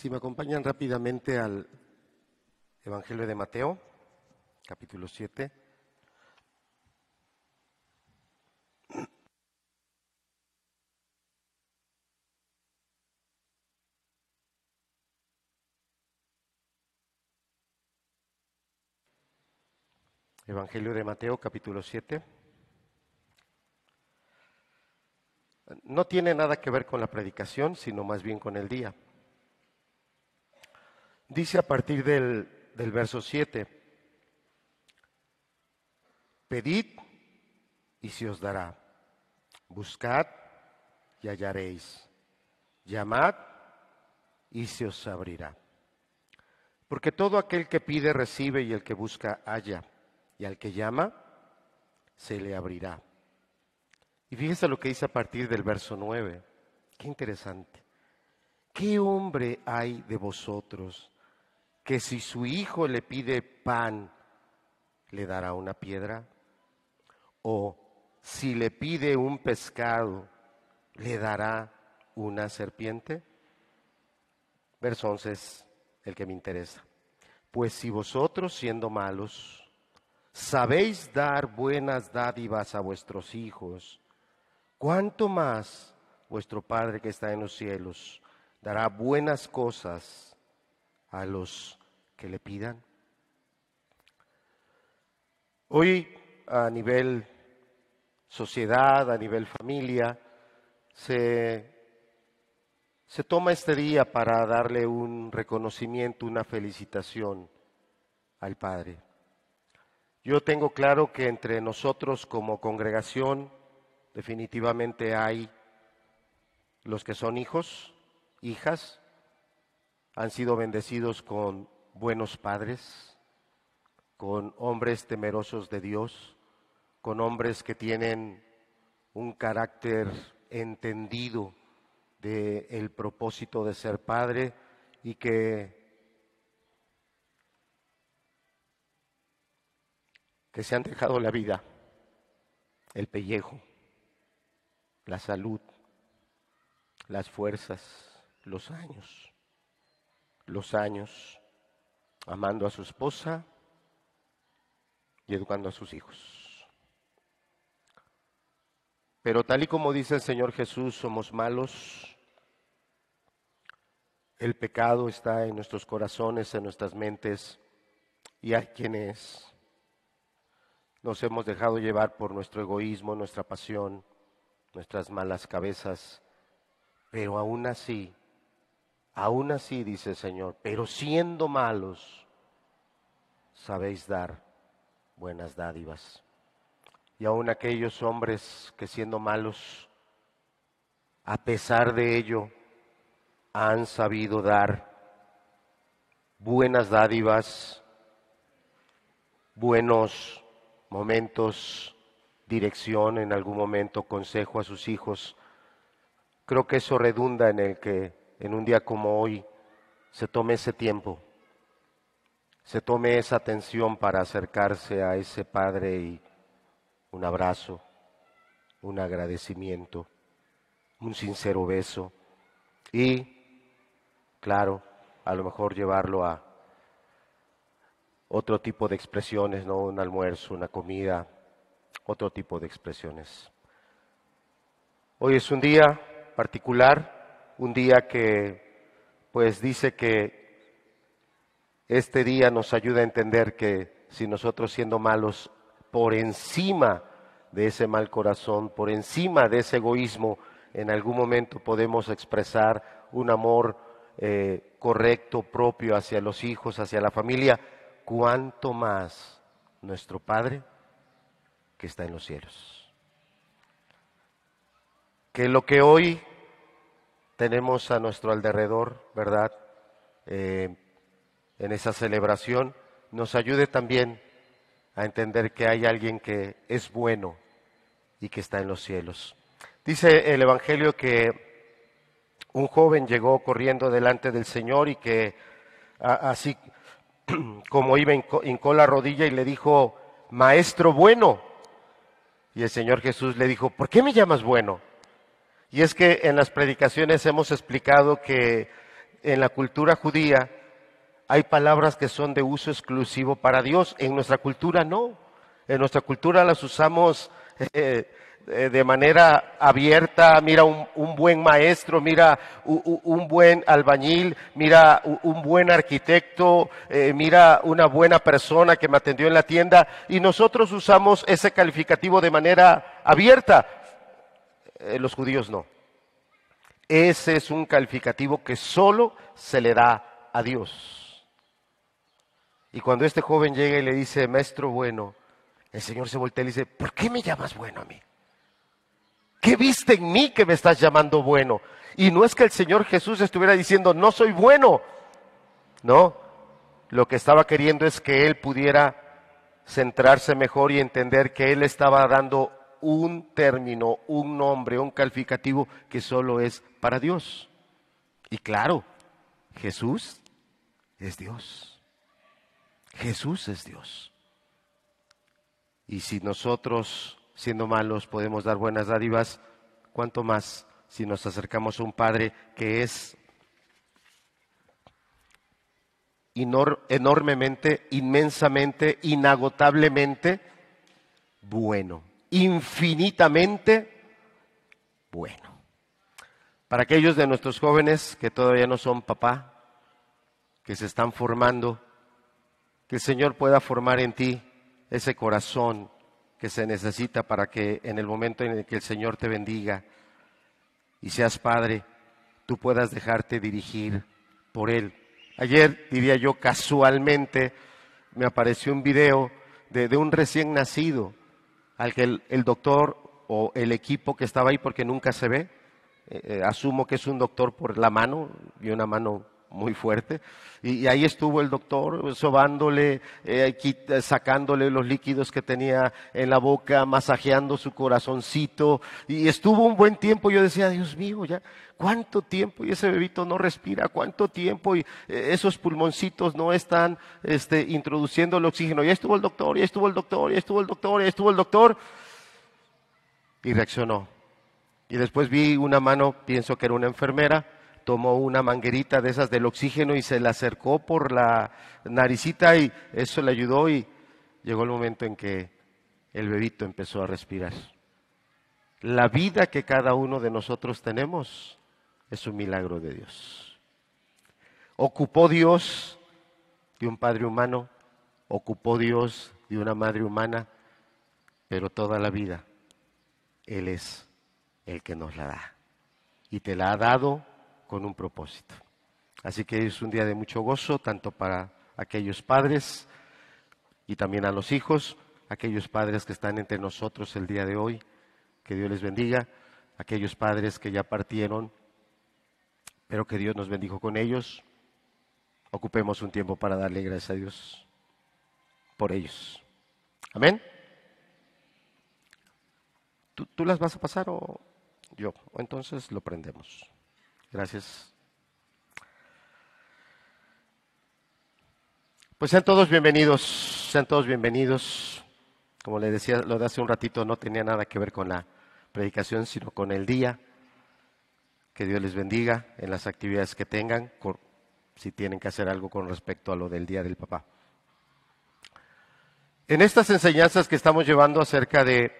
Si me acompañan rápidamente al Evangelio de Mateo, capítulo 7. Evangelio de Mateo, capítulo 7. No tiene nada que ver con la predicación, sino más bien con el día. Dice a partir del, del verso 7, pedid y se os dará, buscad y hallaréis, llamad y se os abrirá. Porque todo aquel que pide recibe y el que busca halla, y al que llama se le abrirá. Y fíjese lo que dice a partir del verso 9. Qué interesante. ¿Qué hombre hay de vosotros que si su hijo le pide pan, le dará una piedra? ¿O si le pide un pescado, le dará una serpiente? Verso 11 es el que me interesa. Pues si vosotros siendo malos, sabéis dar buenas dádivas a vuestros hijos, ¿cuánto más vuestro Padre que está en los cielos dará buenas cosas a los que le pidan? Hoy a nivel sociedad, a nivel familia, se, se toma este día para darle un reconocimiento, una felicitación al Padre. Yo tengo claro que entre nosotros como congregación definitivamente hay los que son hijos, hijas, han sido bendecidos con buenos padres, con hombres temerosos de Dios, con hombres que tienen un carácter entendido del propósito de ser padre y que que se han dejado la vida, el pellejo, la salud, las fuerzas, los años, los años, amando a su esposa y educando a sus hijos. Pero tal y como dice el Señor Jesús, somos malos. El pecado está en nuestros corazones, en nuestras mentes, y hay quienes nos hemos dejado llevar por nuestro egoísmo, nuestra pasión, nuestras malas cabezas, pero aún así, aún así, dice el Señor, pero siendo malos, sabéis dar buenas dádivas. Y aún aquellos hombres que siendo malos, a pesar de ello, han sabido dar buenas dádivas, buenos momentos, dirección, en algún momento consejo a sus hijos. Creo que eso redunda en el que en un día como hoy se tome ese tiempo, se tome esa atención para acercarse a ese Padre y un abrazo, un agradecimiento, un sincero beso y, claro, a lo mejor llevarlo a otro tipo de expresiones, ¿no? Un almuerzo, una comida, otro tipo de expresiones. Hoy es un día particular, un día que pues dice que este día nos ayuda a entender que si nosotros siendo malos por encima de ese mal corazón, por encima de ese egoísmo, en algún momento podemos expresar un amor eh, correcto, propio hacia los hijos, hacia la familia, cuánto más nuestro Padre que está en los cielos. Que lo que hoy tenemos a nuestro alrededor, ¿verdad? Eh, en esa celebración, nos ayude también a entender que hay alguien que es bueno y que está en los cielos. Dice el Evangelio que un joven llegó corriendo delante del Señor y que así como iba, hincó la rodilla y le dijo, Maestro bueno. Y el Señor Jesús le dijo, ¿por qué me llamas bueno? Y es que en las predicaciones hemos explicado que en la cultura judía hay palabras que son de uso exclusivo para Dios. En nuestra cultura no. En nuestra cultura las usamos eh, eh, de manera abierta. Mira un, buen maestro, mira un, buen albañil, mira un, buen arquitecto, eh, mira una buena persona que me atendió en la tienda. Y nosotros usamos ese calificativo de manera abierta. Los judíos no. Ese es un calificativo que solo se le da a Dios. Y cuando este joven llega y le dice, maestro bueno, el Señor se voltea y le dice, ¿por qué me llamas bueno a mí? ¿Qué viste en mí que me estás llamando bueno? Y no es que el Señor Jesús estuviera diciendo, no soy bueno. No, lo que estaba queriendo es que él pudiera centrarse mejor y entender que él estaba dando un término, un nombre, un calificativo que solo es para Dios. Y claro, Jesús es Dios. Jesús es Dios. Y si nosotros, siendo malos, podemos dar buenas dádivas, ¿cuánto más si nos acercamos a un Padre que es enormemente, inmensamente, inagotablemente bueno, infinitamente bueno? Para aquellos de nuestros jóvenes que todavía no son papá, que se están formando, que el Señor pueda formar en ti ese corazón que se necesita para que en el momento en el que el Señor te bendiga y seas padre, tú puedas dejarte dirigir por Él. Ayer, diría yo, casualmente me apareció un video de, un recién nacido al que el, doctor o el equipo que estaba ahí, porque nunca se ve, eh, eh, asumo que es un doctor por la mano y una mano muy fuerte. Y, ahí estuvo el doctor sobándole, eh, sacándole los líquidos que tenía en la boca, masajeando su corazoncito. Y estuvo un buen tiempo. Yo decía, Dios mío, ya, ¿cuánto tiempo? Y ese bebito no respira, ¿cuánto tiempo? Y eh, esos pulmoncitos no están este, introduciendo el oxígeno. Ya estuvo el doctor, ya estuvo el doctor, ya estuvo el doctor, ya estuvo el doctor. Y reaccionó. Y después vi una mano, pienso que era una enfermera, tomó una manguerita de esas del oxígeno y se la acercó por la naricita y eso le ayudó y llegó el momento en que el bebito empezó a respirar. La vida que cada uno de nosotros tenemos es un milagro de Dios. Ocupó Dios de un padre humano, ocupó Dios de una madre humana, pero toda la vida Él es el que nos la da. Y te la ha dado con un propósito. Así que es un día de mucho gozo, tanto para aquellos padres y también a los hijos, aquellos padres que están entre nosotros el día de hoy. Que Dios les bendiga. Aquellos padres que ya partieron, pero que Dios nos bendijo con ellos. Ocupemos un tiempo para darle gracias a Dios por ellos. Amén. ¿Tú, tú las vas a pasar o yo? Entonces lo prendemos. Gracias. Pues sean todos bienvenidos, sean todos bienvenidos. Como les decía, lo de hace un ratito no tenía nada que ver con la predicación, sino con el día. Que Dios les bendiga en las actividades que tengan, si tienen que hacer algo con respecto a lo del Día del Papá. En estas enseñanzas que estamos llevando acerca de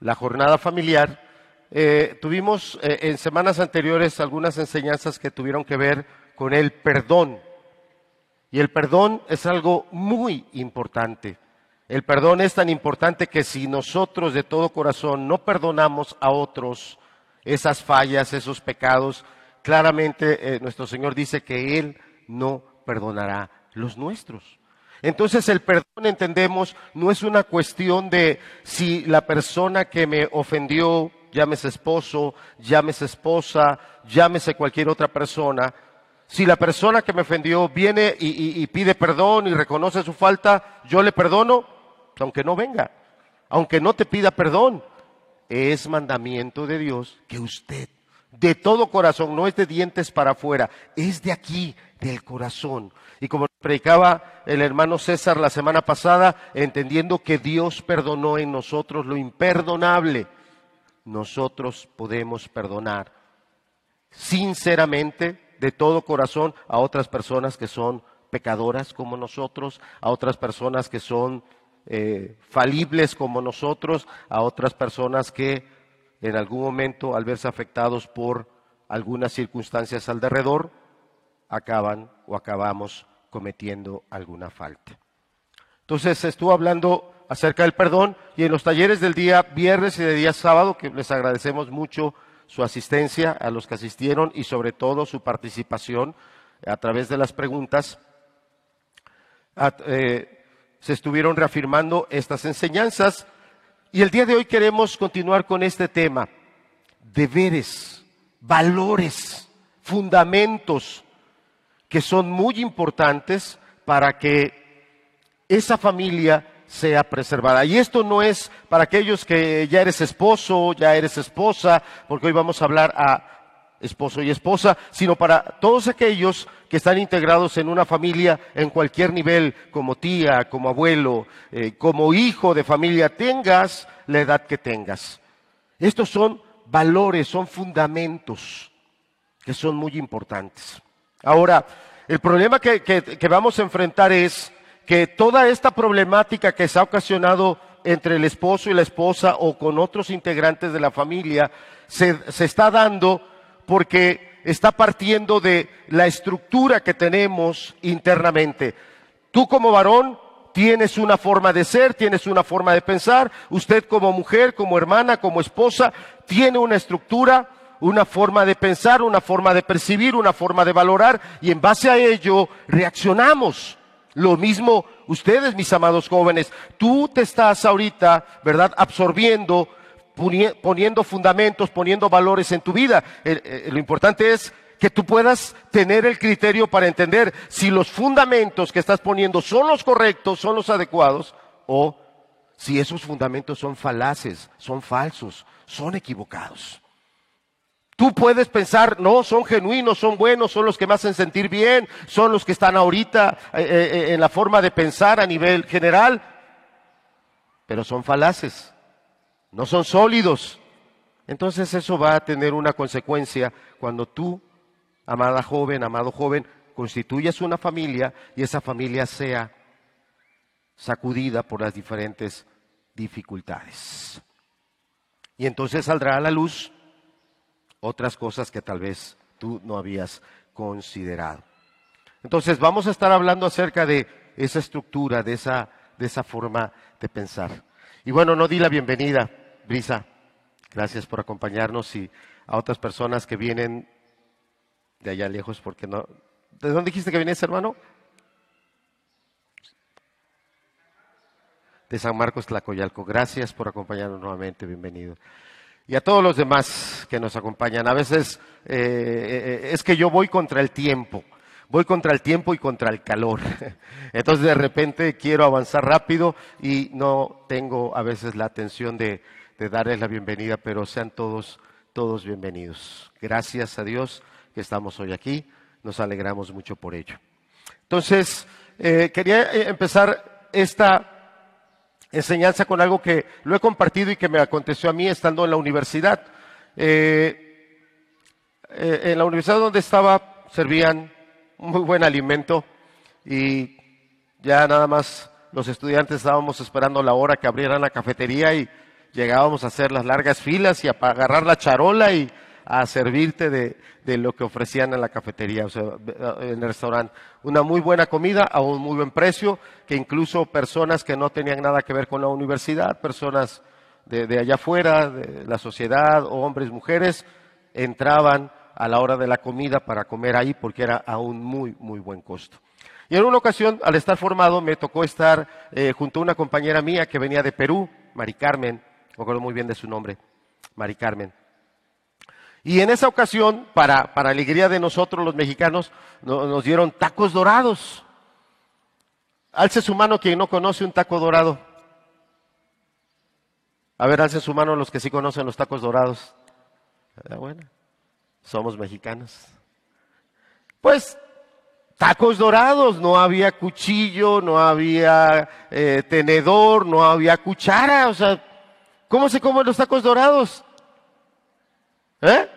la jornada familiar, eh, tuvimos eh, en semanas anteriores algunas enseñanzas que tuvieron que ver con el perdón. Y el perdón es algo muy importante. El perdón es tan importante que si nosotros de todo corazón no perdonamos a otros esas fallas, esos pecados, claramente eh, nuestro Señor dice que Él no perdonará los nuestros. Entonces el perdón, entendemos, no es una cuestión de si la persona que me ofendió llámese esposo, llámese esposa, llámese cualquier otra persona, si la persona que me ofendió viene y, pide perdón y reconoce su falta, yo le perdono, aunque no venga, aunque no te pida perdón. Es mandamiento de Dios que usted, de todo corazón, no es de dientes para afuera, es de aquí, del corazón. Y como predicaba el hermano César la semana pasada, entendiendo que Dios perdonó en nosotros lo imperdonable nosotros podemos perdonar sinceramente, de todo corazón a otras personas que son pecadoras como nosotros, a otras personas que son eh, falibles como nosotros, a otras personas que en algún momento, al verse afectados por algunas circunstancias alrededor, acaban o acabamos cometiendo alguna falta. Entonces estuvo hablando acerca del perdón y en los talleres del día viernes y del día sábado, que les agradecemos mucho su asistencia a los que asistieron y sobre todo su participación a través de las preguntas, eh, se estuvieron reafirmando estas enseñanzas. Y el día de hoy queremos continuar con este tema, deberes, valores, fundamentos que son muy importantes para que esa familia sea preservada. Y esto no es para aquellos que ya eres esposo, ya eres esposa, porque hoy vamos a hablar a esposo y esposa, sino para todos aquellos que están integrados en una familia en cualquier nivel, como tía, como abuelo, eh, como hijo de familia, tengas la edad que tengas. Estos son valores, son fundamentos que son muy importantes. Ahora, el problema que, que vamos a enfrentar es que toda esta problemática que se ha ocasionado entre el esposo y la esposa o con otros integrantes de la familia se, está dando porque está partiendo de la estructura que tenemos internamente. Tú como varón tienes una forma de ser, tienes una forma de pensar, usted como mujer, como hermana, como esposa, tiene una estructura, una forma de pensar, una forma de percibir, una forma de valorar y en base a ello reaccionamos. Lo mismo ustedes, mis amados jóvenes, tú te estás ahorita, ¿verdad?, absorbiendo, poniendo fundamentos, poniendo valores en tu vida. Lo importante es que tú puedas tener el criterio para entender si los fundamentos que estás poniendo son los correctos, son los adecuados, o si esos fundamentos son falaces, son falsos, son equivocados. Tú puedes pensar, no, son genuinos, son buenos, son los que me hacen sentir bien, son los que están ahorita eh, eh, eh, en la forma de pensar a nivel general, pero son falaces, no son sólidos. Entonces eso va a tener una consecuencia cuando tú, amada joven, amado joven, constituyas una familia y esa familia sea sacudida por las diferentes dificultades. Y entonces saldrá a la luz otras cosas que tal vez tú no habías considerado. Entonces vamos a estar hablando acerca de esa estructura, de esa, de esa forma de pensar. Y bueno, no di la bienvenida, Brisa. Gracias por acompañarnos y a otras personas que vienen de allá lejos, porque no. ¿De dónde dijiste que vienes, hermano? De San Marcos Tlacoyalco. Gracias por acompañarnos nuevamente. Bienvenido y a todos los demás que nos acompañan. A veces eh, eh, es que yo voy contra el tiempo, voy contra el tiempo y contra el calor. Entonces de repente quiero avanzar rápido y no tengo a veces la atención de, darles la bienvenida, pero sean todos, todos bienvenidos. Gracias a Dios que estamos hoy aquí, nos alegramos mucho por ello. Entonces, eh, quería empezar esta enseñanza con algo que lo he compartido y que me aconteció a mí estando en la universidad. Eh, eh, en la universidad donde estaba servían muy buen alimento y ya nada más los estudiantes estábamos esperando la hora que abrieran la cafetería y llegábamos a hacer las largas filas y a agarrar la charola y a servirte de, de, lo que ofrecían en la cafetería, o sea, en el restaurante. Una muy buena comida a un muy buen precio, que incluso personas que no tenían nada que ver con la universidad, personas de, de allá afuera, de la sociedad, hombres, mujeres, entraban a la hora de la comida para comer ahí porque era a un muy, muy buen costo. Y en una ocasión, al estar formado, me tocó estar eh, junto a una compañera mía que venía de Perú, Mari Carmen, me acuerdo muy bien de su nombre, Mari Carmen. Y en esa ocasión, para, para alegría de nosotros los mexicanos, nos dieron tacos dorados. Alce su mano quien no conoce un taco dorado. A ver, alce su mano los que sí conocen los tacos dorados. Ah, bueno, somos mexicanos. Pues tacos dorados, no había cuchillo, no había eh, tenedor, no había cuchara, o sea, ¿cómo se comen los tacos dorados? ¿Eh?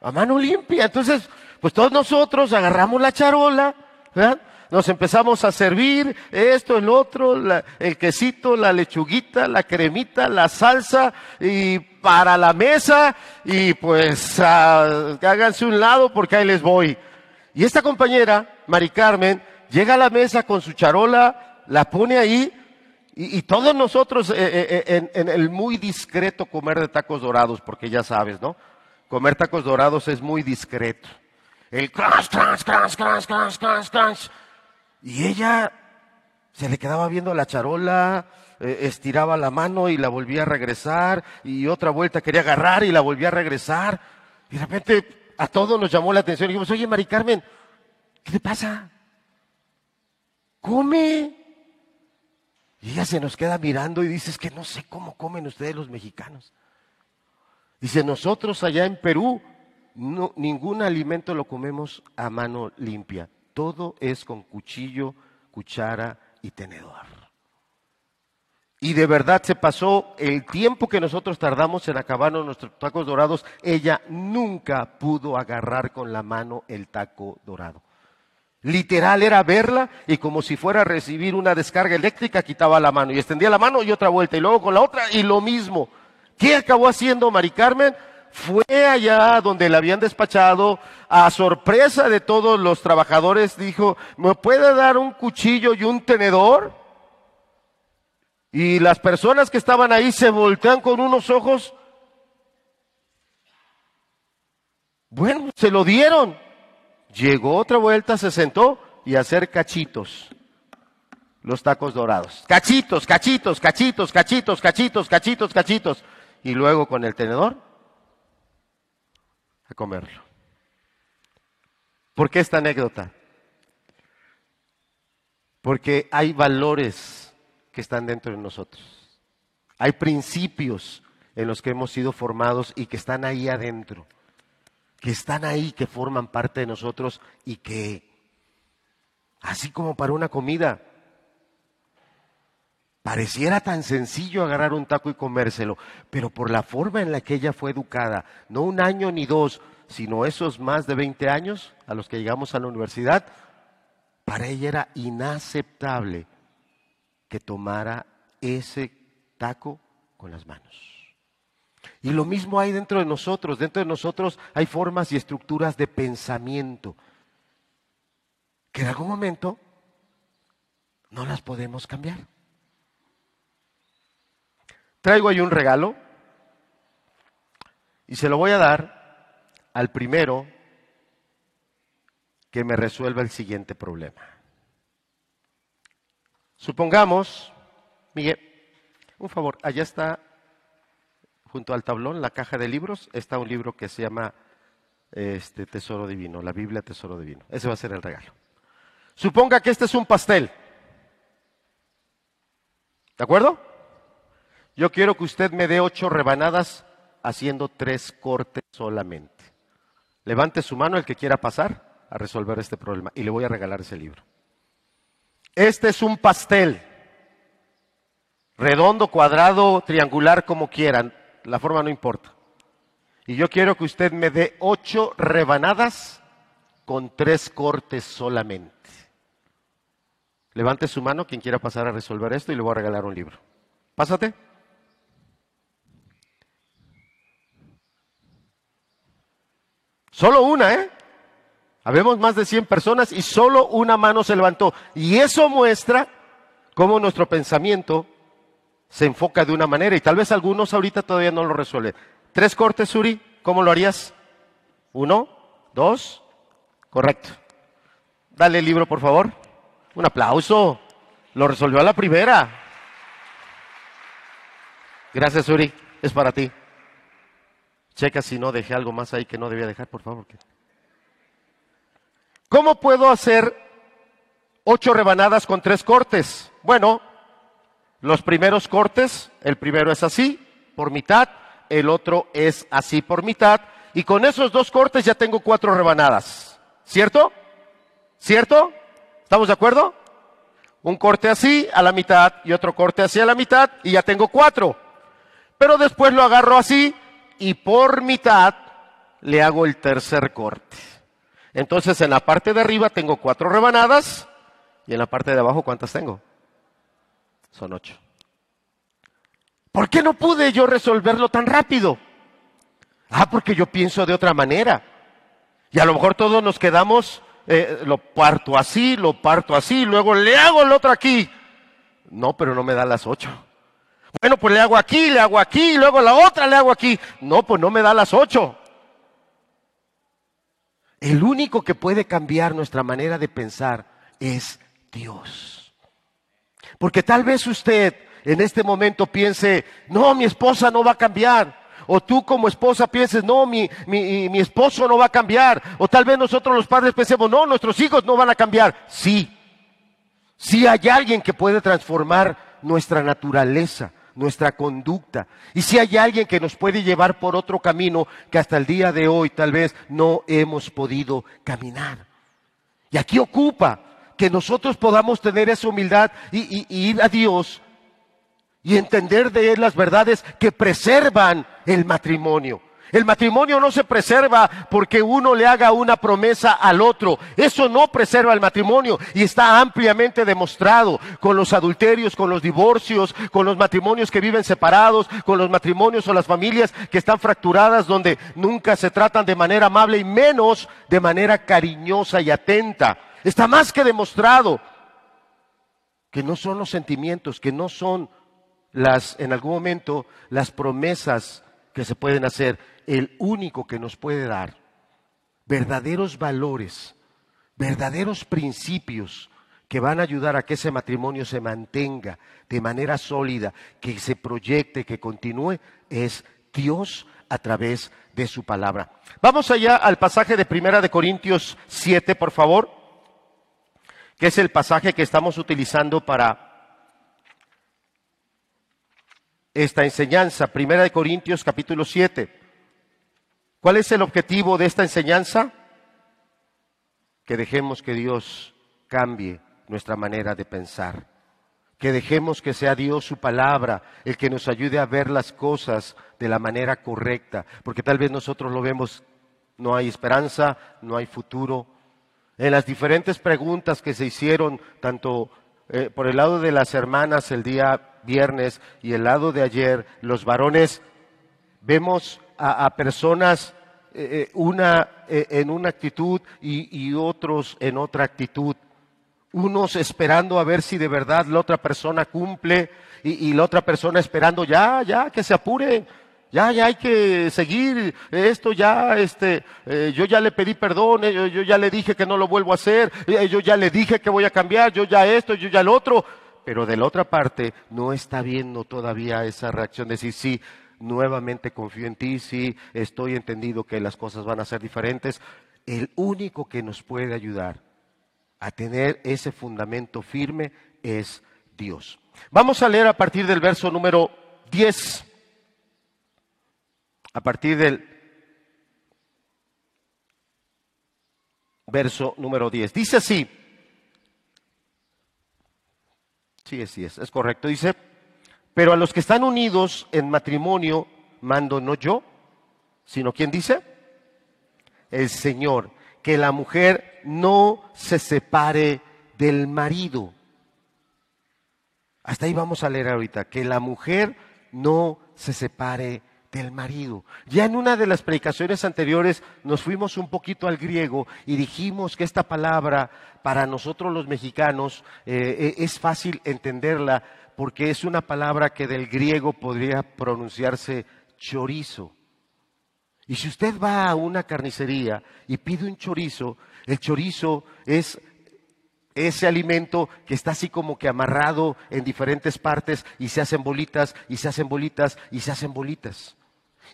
A mano limpia. Entonces, pues todos nosotros agarramos la charola, ¿verdad? Nos empezamos a servir esto, el otro, la- el quesito, la lechuguita, la cremita, la salsa y para la mesa y pues ah, háganse un lado porque ahí les voy. Y esta compañera, Mari Carmen, llega a la mesa con su charola, la pone ahí y, todos nosotros eh, eh, eh, en el muy discreto comer de tacos dorados, porque ya sabes, ¿no? Comer tacos dorados es muy discreto. El crunch, crunch, crunch, crunch, crunch, crunch. Y ella se le quedaba viendo la charola, eh, estiraba la mano y la volvía a regresar, y otra vuelta quería agarrar y la volvía a regresar. Y de repente a todos nos llamó la atención y dijimos, oye, Mari Carmen, ¿qué te pasa? Come. Y ella se nos queda mirando y dice, es que no sé cómo comen ustedes los mexicanos. Dice, nosotros allá en Perú, no, ningún alimento lo comemos a mano limpia. Todo es con cuchillo, cuchara y tenedor. Y de verdad se pasó el tiempo que nosotros tardamos en acabarnos nuestros tacos dorados. Ella nunca pudo agarrar con la mano el taco dorado. Literal era verla y como si fuera a recibir una descarga eléctrica, quitaba la mano y extendía la mano y otra vuelta y luego con la otra y lo mismo. ¿Qué acabó haciendo Mari Carmen? Fue allá donde la habían despachado, a sorpresa de todos los trabajadores, dijo, ¿me puede dar un cuchillo y un tenedor? Y las personas que estaban ahí se voltean con unos ojos. Bueno, se lo dieron. Llegó otra vuelta, se sentó y a hacer cachitos. Los tacos dorados. Cachitos, cachitos, cachitos, cachitos, cachitos, cachitos, cachitos. Y luego con el tenedor a comerlo. ¿Por qué esta anécdota? Porque hay valores que están dentro de nosotros. Hay principios en los que hemos sido formados y que están ahí adentro que están ahí, que forman parte de nosotros y que, así como para una comida, pareciera tan sencillo agarrar un taco y comérselo, pero por la forma en la que ella fue educada, no un año ni dos, sino esos más de 20 años a los que llegamos a la universidad, para ella era inaceptable que tomara ese taco con las manos. Y lo mismo hay dentro de nosotros. Dentro de nosotros hay formas y estructuras de pensamiento que en algún momento no las podemos cambiar. Traigo ahí un regalo y se lo voy a dar al primero que me resuelva el siguiente problema. Supongamos, Miguel, un favor, allá está junto al tablón, la caja de libros, está un libro que se llama este, Tesoro Divino, la Biblia Tesoro Divino. Ese va a ser el regalo. Suponga que este es un pastel. ¿De acuerdo? Yo quiero que usted me dé ocho rebanadas haciendo tres cortes solamente. Levante su mano el que quiera pasar a resolver este problema y le voy a regalar ese libro. Este es un pastel. Redondo, cuadrado, triangular, como quieran. La forma no importa. Y yo quiero que usted me dé ocho rebanadas con tres cortes solamente. Levante su mano quien quiera pasar a resolver esto y le voy a regalar un libro. Pásate. Solo una, ¿eh? Habemos más de 100 personas y solo una mano se levantó. Y eso muestra cómo nuestro pensamiento se enfoca de una manera y tal vez algunos ahorita todavía no lo resuelven. Tres cortes, Suri, ¿cómo lo harías? Uno, dos, correcto. Dale el libro, por favor. Un aplauso. Lo resolvió a la primera. Gracias, Suri. Es para ti. Checa si no dejé algo más ahí que no debía dejar, por favor. ¿Cómo puedo hacer ocho rebanadas con tres cortes? Bueno, los primeros cortes, el primero es así, por mitad, el otro es así por mitad, y con esos dos cortes ya tengo cuatro rebanadas. ¿Cierto? ¿Cierto? ¿Estamos de acuerdo? Un corte así a la mitad y otro corte así a la mitad y ya tengo cuatro. Pero después lo agarro así y por mitad le hago el tercer corte. Entonces en la parte de arriba tengo cuatro rebanadas y en la parte de abajo ¿cuántas tengo? Son ocho. ¿Por qué no pude yo resolverlo tan rápido? Ah, porque yo pienso de otra manera. Y a lo mejor todos nos quedamos, eh, lo parto así, lo parto así, luego le hago el otro aquí. No, pero no me da las ocho. Bueno, pues le hago aquí, le hago aquí, luego la otra le hago aquí. No, pues no me da las ocho. El único que puede cambiar nuestra manera de pensar es Dios. Porque tal vez usted en este momento piense, no, mi esposa no va a cambiar. O tú como esposa pienses, no, mi, mi, esposo no va a cambiar. O tal vez nosotros los padres pensemos, no, nuestros hijos no van a cambiar. Sí, sí hay alguien que puede transformar nuestra naturaleza, nuestra conducta. Y si hay alguien que nos puede llevar por otro camino que hasta el día de hoy tal vez no hemos podido caminar. Y aquí ocupa que nosotros podamos tener esa humildad y, ir a Dios y entender de él las verdades que preservan el matrimonio. El matrimonio no se preserva porque uno le haga una promesa al otro. Eso no preserva el matrimonio y está ampliamente demostrado con los adulterios, con los divorcios, con los matrimonios que viven separados, con los matrimonios o las familias que están fracturadas donde nunca se tratan de manera amable y menos de manera cariñosa y atenta. Está más que demostrado que no son los sentimientos, que no son las, en algún momento, las promesas que se pueden hacer, el único que nos puede dar verdaderos valores, verdaderos principios que van a ayudar a que ese matrimonio se mantenga de manera sólida, que se proyecte, que continúe, es Dios a través de su palabra. Vamos allá al pasaje de Primera de Corintios 7, por favor, que es el pasaje que estamos utilizando para esta enseñanza. Primera de Corintios capítulo 7. ¿Cuál es el objetivo de esta enseñanza? Que dejemos que Dios cambie nuestra manera de pensar. Que dejemos que sea Dios su palabra el que nos ayude a ver las cosas de la manera correcta. Porque tal vez nosotros lo vemos, no hay esperanza, no hay futuro. En las diferentes preguntas que se hicieron, tanto eh, por el lado de las hermanas el día viernes y el lado de ayer, los varones, vemos a, personas eh, eh, una en una actitud y, otros en otra actitud. Unos esperando a ver si de verdad la otra persona cumple y, la otra persona esperando ya, ya, que se apure, ya, ya hay que seguir esto, ya, este, yo ya le pedí perdón, yo, yo, ya le dije que no lo vuelvo a hacer, yo ya le dije que voy a cambiar, yo ya esto, yo ya lo otro pero de la otra parte no está viendo todavía esa reacción de decir, sí, nuevamente confío en ti, sí, estoy entendido que las cosas van a ser diferentes. El único que nos puede ayudar a tener ese fundamento firme es Dios. Vamos a leer a partir del verso número 10. A partir del verso número 10. Dice así, Sí, sí es, es correcto. Dice, pero a los que están unidos en matrimonio mando no yo, sino ¿quién dice? El Señor, que la mujer no se separe del marido. Hasta ahí vamos a leer ahorita, que la mujer no se separe del marido. Ya en una de las predicaciones anteriores nos fuimos un poquito al griego y dijimos que esta palabra para nosotros los mexicanos eh, eh, es fácil entenderla porque es una palabra que del griego podría pronunciarse chorizo. Y si usted va a una carnicería y pide un chorizo, el chorizo es ese alimento que está así como que amarrado en diferentes partes y se hacen bolitas y se hacen bolitas y se hacen bolitas.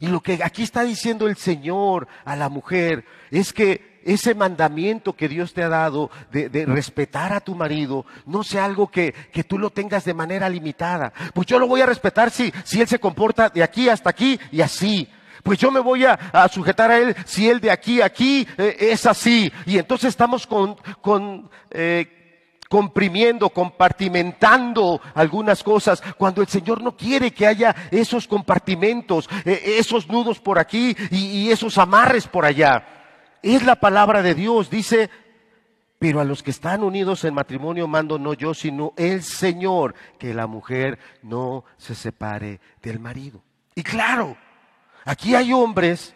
Y lo que aquí está diciendo el Señor a la mujer es que ese mandamiento que Dios te ha dado de, respetar a tu marido no sea algo que, tú lo tengas de manera limitada. Pues yo lo voy a respetar si, si él se comporta de aquí hasta aquí y así. Pues yo me voy a, sujetar a él si él de aquí a aquí eh, es así. Y entonces estamos con, con eh, comprimiendo, compartimentando algunas cosas, cuando el Señor no quiere que haya esos compartimentos, eh, esos nudos por aquí y, esos amarres por allá. Es la palabra de Dios. Dice, pero a los que están unidos en matrimonio mando no yo, sino el Señor, que la mujer no se separe del marido. Y claro, aquí hay hombres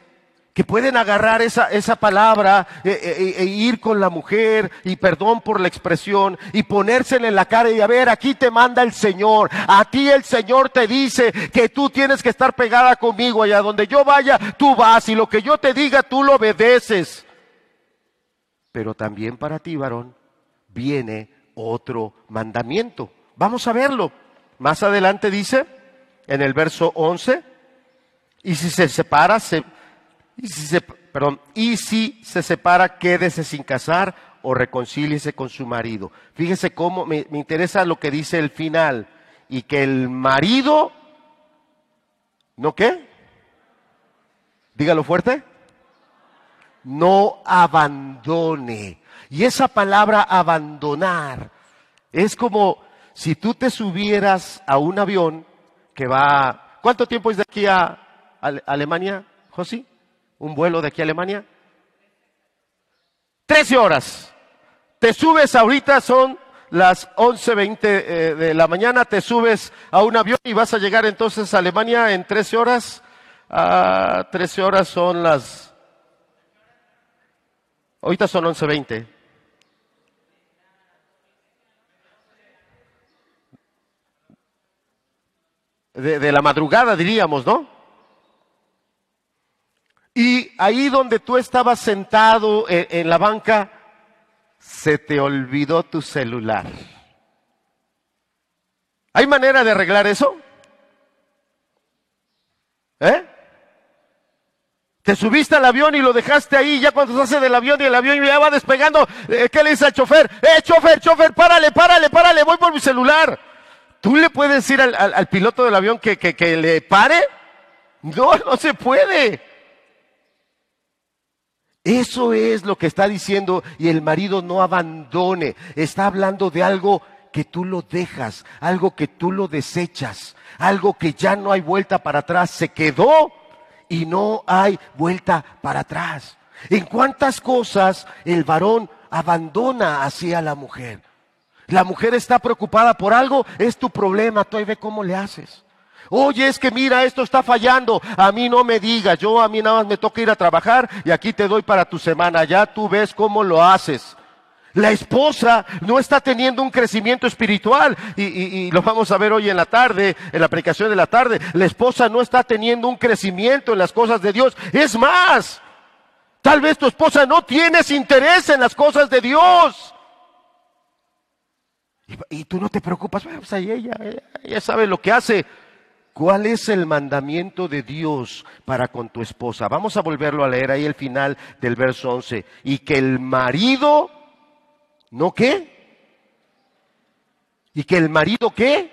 que pueden agarrar esa, esa palabra e, e, ir con la mujer, y perdón por la expresión, y ponérsela en la cara y a ver, aquí te manda el Señor, a ti el Señor te dice que tú tienes que estar pegada conmigo, allá donde yo vaya, tú vas, y lo que yo te diga, tú lo obedeces. Pero también para ti, varón, viene otro mandamiento. Vamos a verlo. Más adelante dice, en el verso 11, y si se separa, se y si se, perdón, y si se separa, quédese sin casar o reconcíliese con su marido. Fíjese cómo me, me interesa lo que dice el final. Y que el marido, ¿no qué? Dígalo fuerte. No abandone. Y esa palabra abandonar es como si tú te subieras a un avión que va... ¿Cuánto tiempo es de aquí a Alemania, José? Un vuelo de aquí a Alemania? Trece horas. Te subes ahorita, son las 11.20 eh, de la mañana, te subes a un avión y vas a llegar entonces a Alemania en 13 horas. Ah, 13 horas son las... Ahorita son 11.20. De, de la madrugada diríamos, ¿no? Y ahí donde tú estabas sentado en, la banca, se te olvidó tu celular. ¿Hay manera de arreglar eso? ¿Eh? Te subiste al avión y lo dejaste ahí, ya cuando se hace del avión y el avión ya va despegando, eh, ¿qué le dice al chofer? ¡Eh, chofer, chofer, párale, párale, párale, voy por mi celular! ¿Tú le puedes decir al, piloto del avión que le pare? No, no se puede. Eso es lo que está diciendo y el marido no abandone. Está hablando de algo que tú lo dejas, algo que tú lo desechas, algo que ya no hay vuelta para atrás. Se quedó y no hay vuelta para atrás. ¿En cuántas cosas el varón abandona hacia la mujer? La mujer está preocupada por algo, es tu problema, tú ahí ve cómo le haces. Oye, es que mira, esto está fallando. A mí no me digas, yo a mí nada más me toca ir a trabajar y aquí te doy para tu semana. Ya tú ves cómo lo haces. La esposa no está teniendo un crecimiento espiritual y, lo vamos a ver hoy en la tarde, en la aplicación de la tarde. La esposa no está teniendo un crecimiento en las cosas de Dios. Es más, tal vez tu esposa no tienes interés en las cosas de Dios. Y, tú no te preocupas, pues ahí ella, ella sabe lo que hace. ¿Cuál es el mandamiento de Dios para con tu esposa? Vamos a volverlo a leer ahí el final del verso 11. Y que el marido, ¿no qué? Y que el marido qué?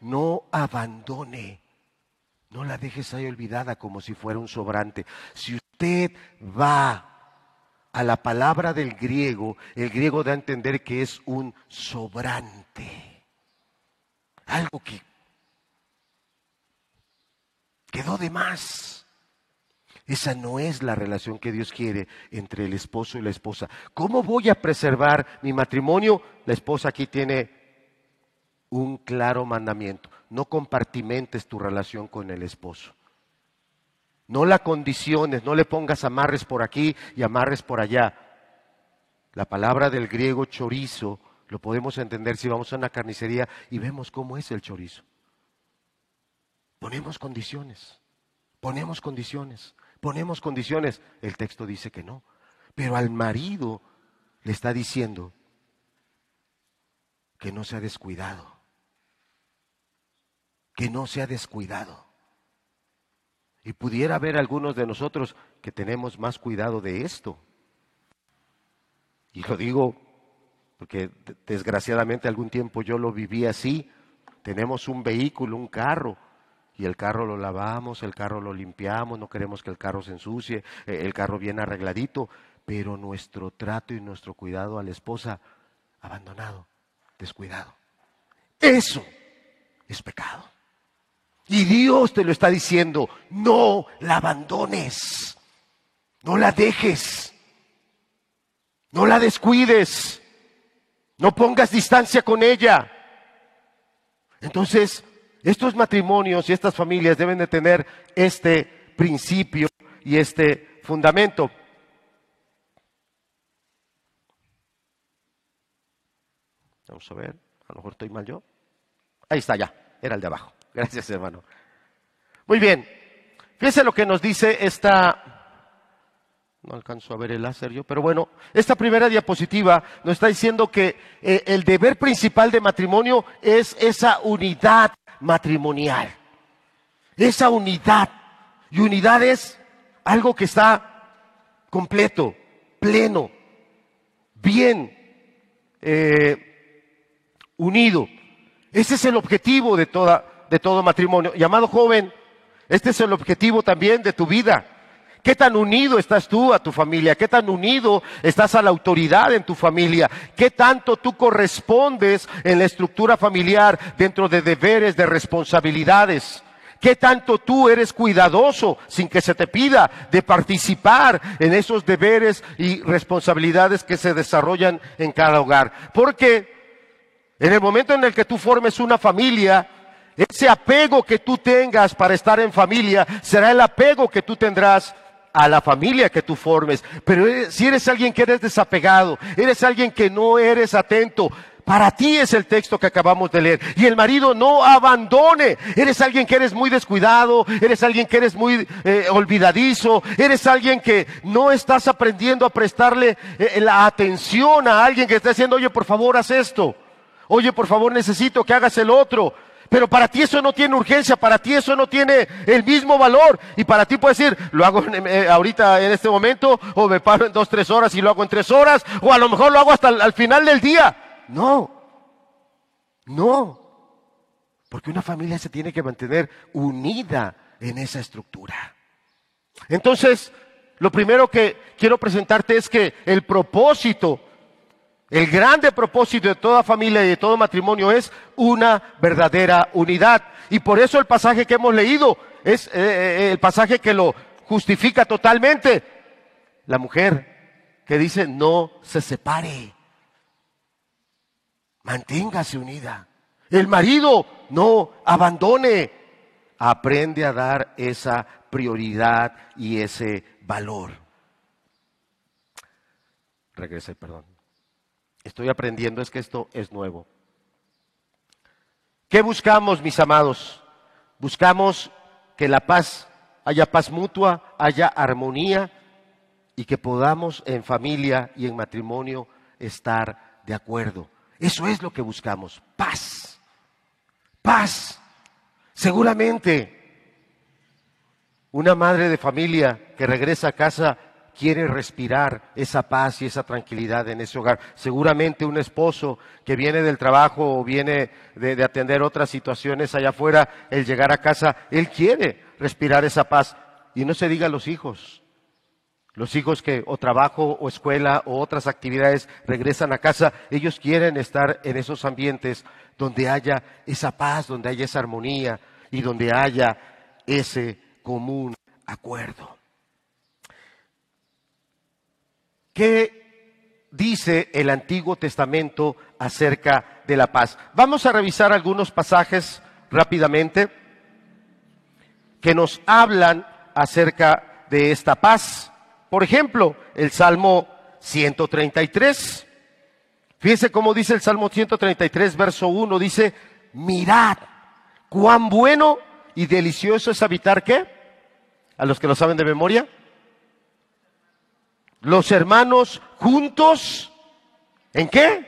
No abandone. No la dejes ahí olvidada como si fuera un sobrante. Si usted va a la palabra del griego, el griego da a entender que es un sobrante. Algo que Quedó de más. Esa no es la relación que Dios quiere entre el esposo y la esposa. ¿Cómo voy a preservar mi matrimonio? La esposa aquí tiene un claro mandamiento. No compartimentes tu relación con el esposo. No la condiciones, no le pongas amarres por aquí y amarres por allá. La palabra del griego chorizo lo podemos entender si vamos a una carnicería y vemos cómo es el chorizo. Ponemos condiciones, ponemos condiciones, ponemos condiciones. El texto dice que no, pero al marido le está diciendo que no se ha descuidado, que no se ha descuidado. Y pudiera haber algunos de nosotros que tenemos más cuidado de esto. Y lo digo porque desgraciadamente algún tiempo yo lo viví así. Tenemos un vehículo, un carro, y el carro lo lavamos, el carro lo limpiamos, no queremos que el carro se ensucie, eh, el carro viene arregladito, pero nuestro trato y nuestro cuidado a la esposa abandonado, descuidado. Eso es pecado. Y Dios te lo está diciendo, no la abandones. No la dejes. No la descuides. No pongas distancia con ella. Entonces, estos matrimonios y estas familias deben de tener este principio y este fundamento. Vamos a ver, a lo mejor estoy mal yo. Ahí está ya, era el de abajo. Gracias, hermano. Muy bien, fíjense lo que nos dice esta... No alcanzo a ver el láser yo, pero bueno, esta primera diapositiva nos está diciendo que eh, el deber principal de matrimonio es esa unidad matrimonial. Esa unidad. Y unidad es algo que está completo, pleno, bien eh, unido. Ese es el objetivo de, toda, de todo matrimonio. Llamado joven, este es el objetivo también de tu vida. ¿Qué tan unido estás tú a tu familia? ¿Qué tan unido estás a la autoridad en tu familia? ¿Qué tanto tú correspondes en la estructura familiar dentro de deberes, de responsabilidades? ¿Qué tanto tú eres cuidadoso sin que se te pida de participar en esos deberes y responsabilidades que se desarrollan en cada hogar? Porque en el momento en el que tú formes una familia, ese apego que tú tengas para estar en familia será el apego que tú tendrás a la familia que tú formes. Pero si eres alguien que eres desapegado, eres alguien que no eres atento, para ti es el texto que acabamos de leer. Y el marido no abandone. Eres alguien que eres muy descuidado, eres alguien que eres muy eh, olvidadizo, eres alguien que no estás aprendiendo a prestarle eh, la atención a alguien que está diciendo, oye, por favor, haz esto. Oye, por favor, necesito que hagas el otro. Pero para ti eso no tiene urgencia, para ti eso no tiene el mismo valor. Y para ti puedes decir, lo hago eh, ahorita en este momento, o me paro en dos, tres horas y lo hago en tres horas, o a lo mejor lo hago hasta el, al final del día. No, no. Porque una familia se tiene que mantener unida en esa estructura. Entonces, lo primero que quiero presentarte es que el propósito el grande propósito de toda familia y de todo matrimonio es una verdadera unidad. Y por eso el pasaje que hemos leído es eh, eh, el pasaje que lo justifica totalmente. La mujer que dice no se separe. Manténgase unida. El marido no abandone. Aprende a dar esa prioridad y ese valor. Regrese, perdón estoy aprendiendo es que esto es nuevo. ¿Qué buscamos, mis amados? Buscamos que la paz, haya paz mutua, haya armonía y que podamos en familia y en matrimonio estar de acuerdo. Eso es lo que buscamos, paz. Paz. Seguramente una madre de familia que regresa a casa quiere respirar esa paz y esa tranquilidad en ese hogar. Seguramente un esposo que viene del trabajo o viene de, atender otras situaciones allá afuera, el llegar a casa, él quiere respirar esa paz. Y no se diga a los hijos. Los hijos que o trabajo o escuela o otras actividades regresan a casa, ellos quieren estar en esos ambientes donde haya esa paz, donde haya esa armonía y donde haya ese común acuerdo. ¿Qué dice el Antiguo Testamento acerca de la paz? Vamos a revisar algunos pasajes rápidamente que nos hablan acerca de esta paz. Por ejemplo, el Salmo 133. Fíjense cómo dice el Salmo 133, verso 1. Dice, mirad cuán bueno y delicioso es habitar qué? A los que lo saben de memoria los hermanos juntos. ¿En qué?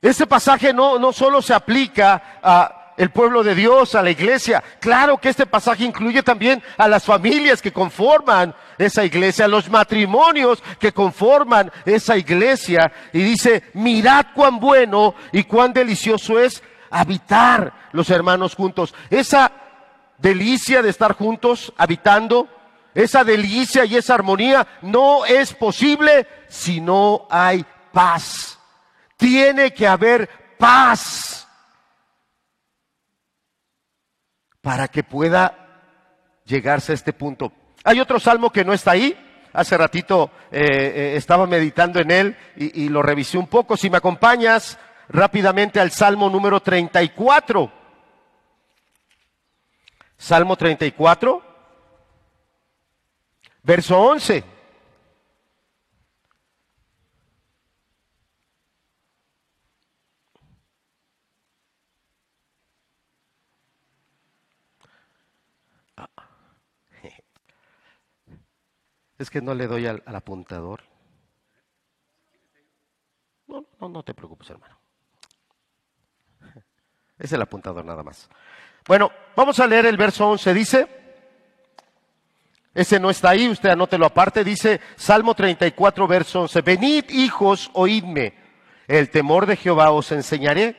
Ese pasaje no, no solo se aplica a el pueblo de Dios, a la iglesia. Claro que este pasaje incluye también a las familias que conforman esa iglesia, a los matrimonios que conforman esa iglesia. Y dice, mirad cuán bueno y cuán delicioso es habitar los hermanos juntos. Esa delicia de estar juntos, habitando, esa delicia y esa armonía no es posible si no hay paz. Tiene que haber paz para que pueda llegarse a este punto. Hay otro salmo que no está ahí. Hace ratito eh, eh, estaba meditando en él y, y lo revisé un poco. Si me acompañas rápidamente al Salmo número 34. Salmo 34, verso 11. Es que no le doy al, apuntador. No, no, no te preocupes, hermano. Es el apuntador nada más. Bueno, vamos a leer el verso 11. Dice, ese no está ahí, usted anótelo aparte, dice Salmo 34, verso 11. Venid, hijos, oídme, el temor de Jehová os enseñaré.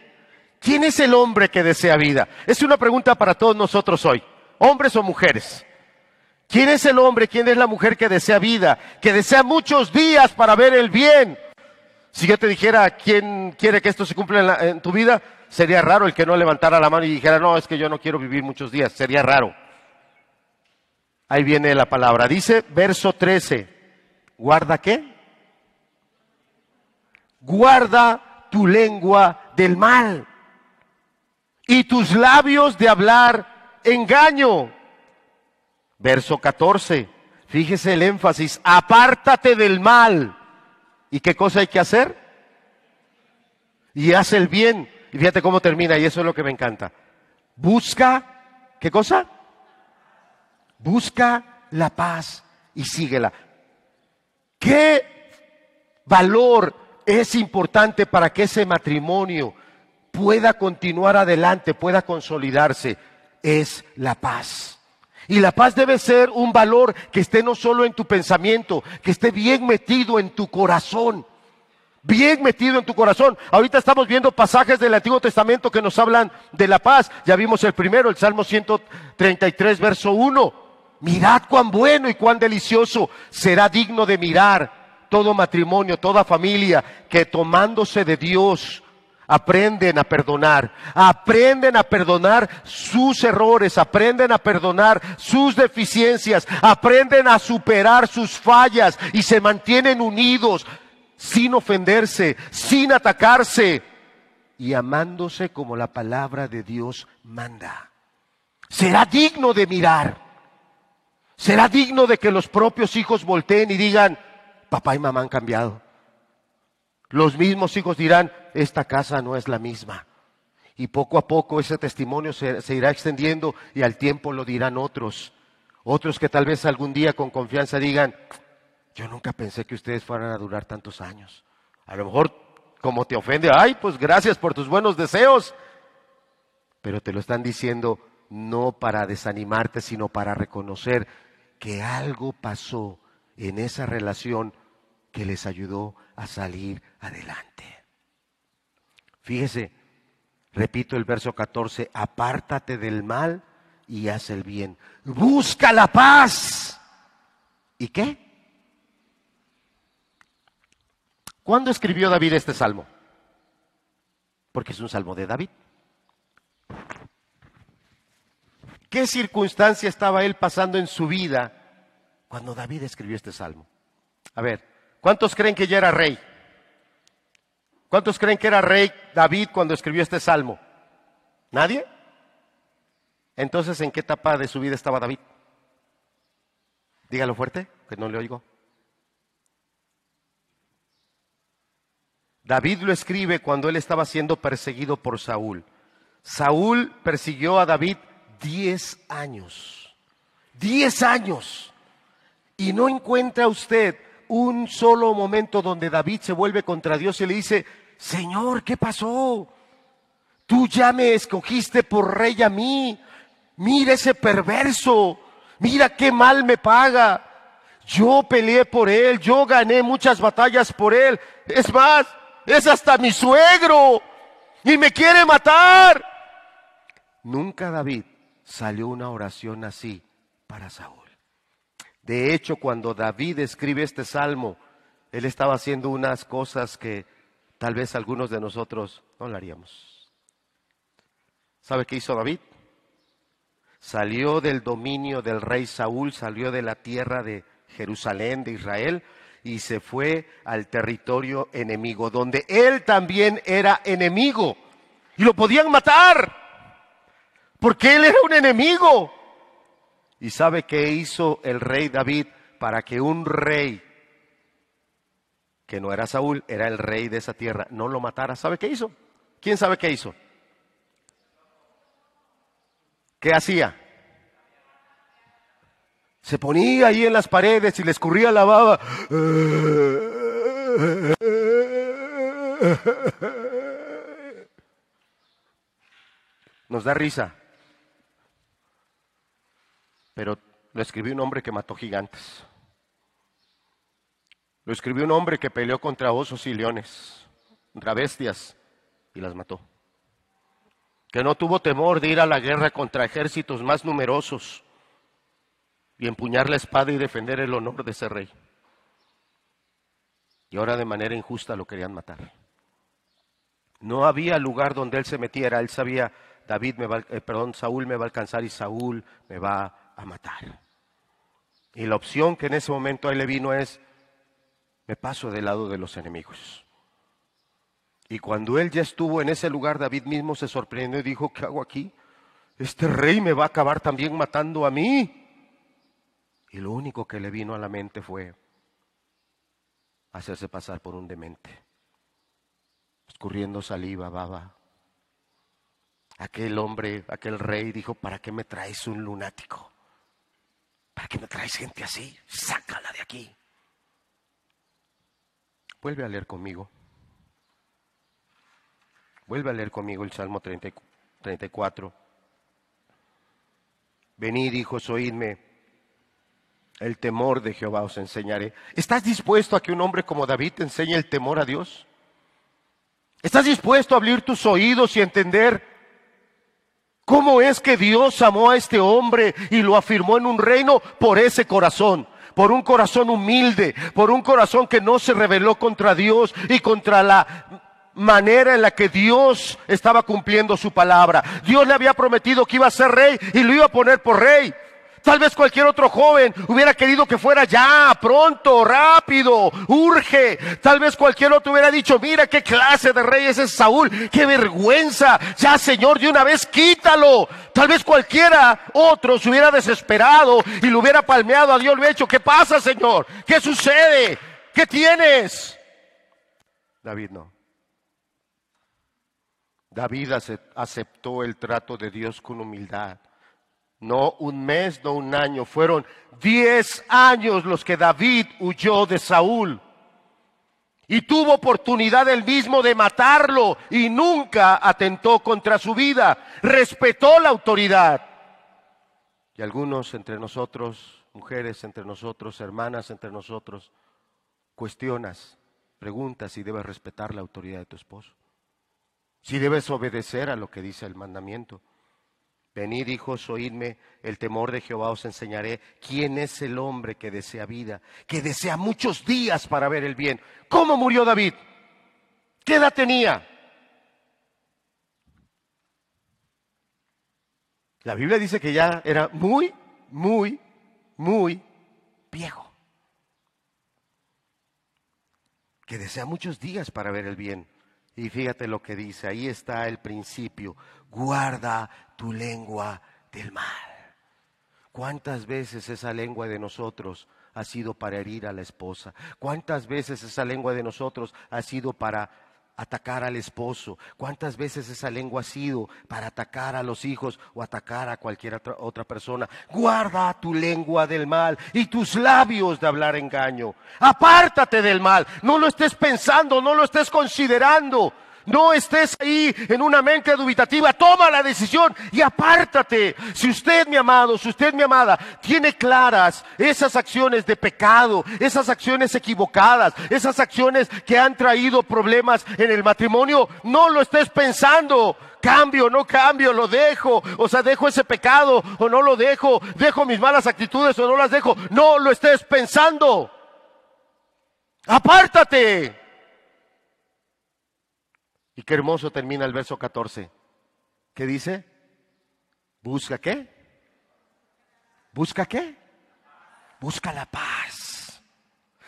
¿Quién es el hombre que desea vida? Es una pregunta para todos nosotros hoy, hombres o mujeres. ¿Quién es el hombre, quién es la mujer que desea vida, que desea muchos días para ver el bien? Si yo te dijera quién quiere que esto se cumpla en, la- en tu vida, sería raro el que no levantara la mano y dijera, no, es que yo no quiero vivir muchos días, sería raro. Ahí viene la palabra. Dice, verso 13, ¿guarda qué? Guarda tu lengua del mal y tus labios de hablar engaño. Verso 14, fíjese el énfasis, apártate del mal. ¿Y qué cosa hay que hacer? Y haz el bien. Y fíjate cómo termina, y eso es lo que me encanta. Busca, ¿qué cosa? Busca la paz y síguela. ¿Qué valor es importante para que ese matrimonio pueda continuar adelante, pueda consolidarse? Es la paz. Y la paz debe ser un valor que esté no solo en tu pensamiento, que esté bien metido en tu corazón. Bien metido en tu corazón. Ahorita estamos viendo pasajes del Antiguo Testamento que nos hablan de la paz. Ya vimos el primero, el Salmo 133, verso 1. Mirad cuán bueno y cuán delicioso será digno de mirar todo matrimonio, toda familia que tomándose de Dios aprenden a perdonar, aprenden a perdonar sus errores, aprenden a perdonar sus deficiencias, aprenden a superar sus fallas y se mantienen unidos sin ofenderse, sin atacarse y amándose como la palabra de Dios manda. Será digno de mirar. Será digno de que los propios hijos volteen y digan, papá y mamá han cambiado. Los mismos hijos dirán, esta casa no es la misma. Y poco a poco ese testimonio se, se, irá extendiendo y al tiempo lo dirán otros. Otros que tal vez algún día con confianza digan, yo nunca pensé que ustedes fueran a durar tantos años. A lo mejor como te ofende, ay, pues gracias por tus buenos deseos. Pero te lo están diciendo no para desanimarte, sino para reconocer que algo pasó en esa relación que les ayudó a salir adelante. Fíjese, repito el verso 14, apártate del mal y haz el bien. Busca la paz. ¿Y qué? ¿Cuándo escribió David este salmo? Porque es un salmo de David. ¿Qué circunstancia estaba él pasando en su vida cuando David escribió este salmo? A ver, ¿cuántos creen que ya era rey? ¿Cuántos creen que era rey David cuando escribió este salmo? ¿Nadie? Entonces, ¿en qué etapa de su vida estaba David? Dígalo fuerte, que no le oigo. David lo escribe cuando él estaba siendo perseguido por Saúl. Saúl persiguió a David diez años. Diez años. Y no encuentra usted un solo momento donde David se vuelve contra Dios y le dice, Señor, ¿qué pasó? Tú ya me escogiste por rey a mí. Mira ese perverso. Mira qué mal me paga. Yo peleé por él. Yo gané muchas batallas por él. Es más, es hasta mi suegro. Y me quiere matar. Nunca David salió una oración así para Saúl. De hecho, cuando David escribe este salmo, él estaba haciendo unas cosas que tal vez algunos de nosotros no lo haríamos. ¿Sabe qué hizo David? Salió del dominio del rey Saúl, salió de la tierra de Jerusalén, de Israel, y se fue al territorio enemigo, donde él también era enemigo. Y lo podían matar, porque él era un enemigo. ¿Y sabe qué hizo el rey David para que un rey, que no era Saúl, era el rey de esa tierra, no lo matara? ¿Sabe qué hizo? ¿Quién sabe qué hizo? ¿Qué hacía? Se ponía ahí en las paredes y le escurría la baba. Nos da risa. Pero lo escribió un hombre que mató gigantes. Lo escribió un hombre que peleó contra osos y leones, contra bestias, y las mató. Que no tuvo temor de ir a la guerra contra ejércitos más numerosos y empuñar la espada y defender el honor de ese rey. Y ahora de manera injusta lo querían matar. No había lugar donde él se metiera. Él sabía, David me va, eh, perdón, Saúl me va a alcanzar y Saúl me va a matar. Y la opción que en ese momento a él le vino es, me paso del lado de los enemigos. Y cuando él ya estuvo en ese lugar, David mismo se sorprendió y dijo, ¿qué hago aquí? Este rey me va a acabar también matando a mí. Y lo único que le vino a la mente fue hacerse pasar por un demente, escurriendo saliva, baba. Aquel hombre, aquel rey dijo, ¿para qué me traes un lunático? ¿Para qué me traes gente así? Sácala de aquí. Vuelve a leer conmigo. Vuelve a leer conmigo el Salmo 34. Venid, hijos, oídme el temor de Jehová os enseñaré. ¿Estás dispuesto a que un hombre como David te enseñe el temor a Dios? ¿Estás dispuesto a abrir tus oídos y entender cómo es que Dios amó a este hombre y lo afirmó en un reino por ese corazón? por un corazón humilde, por un corazón que no se rebeló contra Dios y contra la manera en la que Dios estaba cumpliendo su palabra. Dios le había prometido que iba a ser rey y lo iba a poner por rey. Tal vez cualquier otro joven hubiera querido que fuera ya, pronto, rápido, urge. Tal vez cualquier otro hubiera dicho, mira qué clase de rey es ese Saúl, qué vergüenza. Ya, Señor, de una vez quítalo. Tal vez cualquiera otro se hubiera desesperado y lo hubiera palmeado a Dios, lo hubiera hecho, ¿qué pasa, Señor? ¿Qué sucede? ¿Qué tienes? David no. David aceptó el trato de Dios con humildad. No un mes, no un año, fueron diez años los que David huyó de Saúl. Y tuvo oportunidad él mismo de matarlo y nunca atentó contra su vida. Respetó la autoridad. Y algunos entre nosotros, mujeres entre nosotros, hermanas entre nosotros, cuestionas, preguntas si debes respetar la autoridad de tu esposo. Si debes obedecer a lo que dice el mandamiento. Venid, hijos, oídme, el temor de Jehová os enseñaré quién es el hombre que desea vida, que desea muchos días para ver el bien. ¿Cómo murió David? ¿Qué edad tenía? La Biblia dice que ya era muy, muy, muy viejo. Que desea muchos días para ver el bien. Y fíjate lo que dice, ahí está el principio. Guarda tu lengua del mal. ¿Cuántas veces esa lengua de nosotros ha sido para herir a la esposa? ¿Cuántas veces esa lengua de nosotros ha sido para atacar al esposo? ¿Cuántas veces esa lengua ha sido para atacar a los hijos o atacar a cualquier otra, persona? Guarda tu lengua del mal y tus labios de hablar engaño. Apártate del mal. No lo estés pensando, no lo estés considerando. No estés ahí en una mente dubitativa. Toma la decisión y apártate. Si usted, mi amado, si usted, mi amada, tiene claras esas acciones de pecado, esas acciones equivocadas, esas acciones que han traído problemas en el matrimonio, no lo estés pensando cambio, no cambio, lo dejo, o sea, dejo ese pecado o no lo dejo, dejo mis malas actitudes o no las dejo, no lo estés pensando. Apártate. Y qué hermoso termina el verso 14. ¿Qué dice? Busca qué? ¿Busca qué? Busca la paz.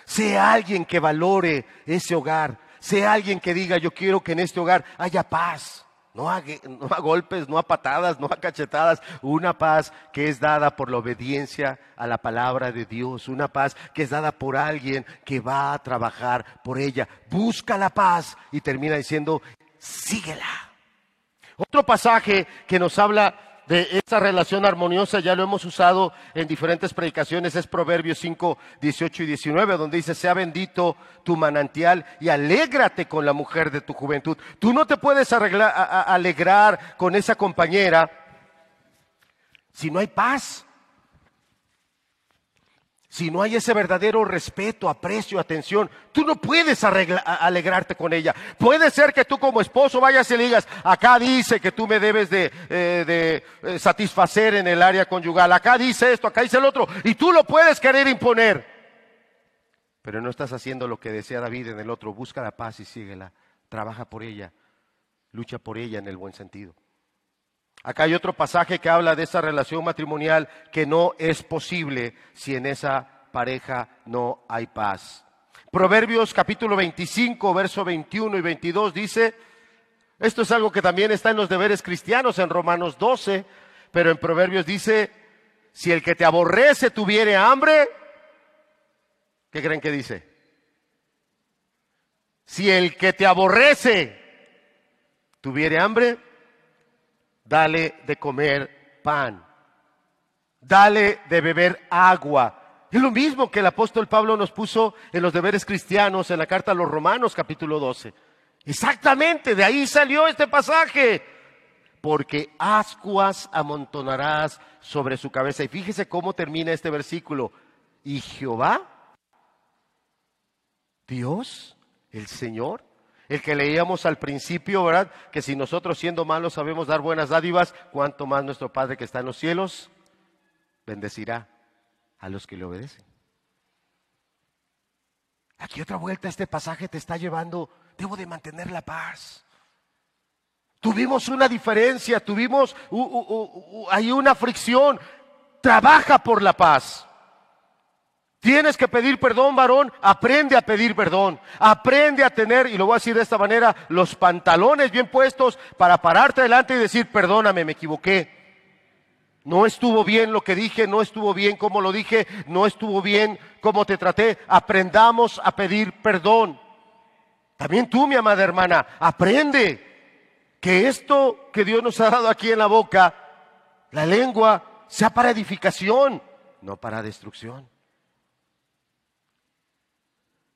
Sea alguien que valore ese hogar. Sea alguien que diga, yo quiero que en este hogar haya paz. No no a, golpes, no a patadas, no a cachetadas. Una paz que es dada por la obediencia a la palabra de Dios. Una paz que es dada por alguien que va a trabajar por ella. Busca la paz y termina diciendo, síguela. Otro pasaje que nos habla de esa relación armoniosa, ya lo hemos usado en diferentes predicaciones, es Proverbios 5, 18 y 19, donde dice, sea bendito tu manantial y alégrate con la mujer de tu juventud. Tú no te puedes alegrar con esa compañera si no hay paz. Si no hay ese verdadero respeto, aprecio, atención, tú no puedes alegrarte con ella. Puede ser que tú como esposo vayas y le digas, acá dice que tú me debes de, eh, eh, satisfacer en el área conyugal, acá dice esto, acá dice el otro, y tú lo puedes querer imponer. Pero no estás haciendo lo que desea David en el otro, busca la paz y síguela, trabaja por ella, lucha por ella en el buen sentido. Acá hay otro pasaje que habla de esa relación matrimonial que no es posible si en esa pareja no hay paz. Proverbios capítulo 25, verso 21 y 22 dice, esto es algo que también está en los deberes cristianos en Romanos 12, pero en Proverbios dice, si el que te aborrece tuviere hambre, ¿qué creen que dice? Si el que te aborrece tuviere hambre, dale de comer pan, dale de beber agua. Es lo mismo que el apóstol Pablo nos puso en los deberes cristianos en la carta a los Romanos capítulo 12. Exactamente, de ahí salió este pasaje. Porque ascuas amontonarás sobre su cabeza. Y fíjese cómo termina este versículo. Y Jehová, Dios, el Señor, el que leíamos al principio, ¿verdad? Que si nosotros siendo malos sabemos dar buenas dádivas, cuánto más nuestro Padre que está en los cielos bendecirá a los que le obedecen. Aquí otra vuelta, este pasaje te está llevando, debo de mantener la paz. Tuvimos una diferencia, tuvimos, hay una fricción. Trabaja por la paz. Tienes que pedir perdón, varón. Aprende a pedir perdón. Aprende a tener, y lo voy a decir de esta manera, los pantalones bien puestos para pararte delante y decir, perdóname, me equivoqué. No estuvo bien lo que dije, no estuvo bien como lo dije, no estuvo bien como te traté. Aprendamos a pedir perdón. También tú, mi amada hermana, aprende que esto que Dios nos ha dado aquí en la boca, la lengua, sea para edificación, no para destrucción.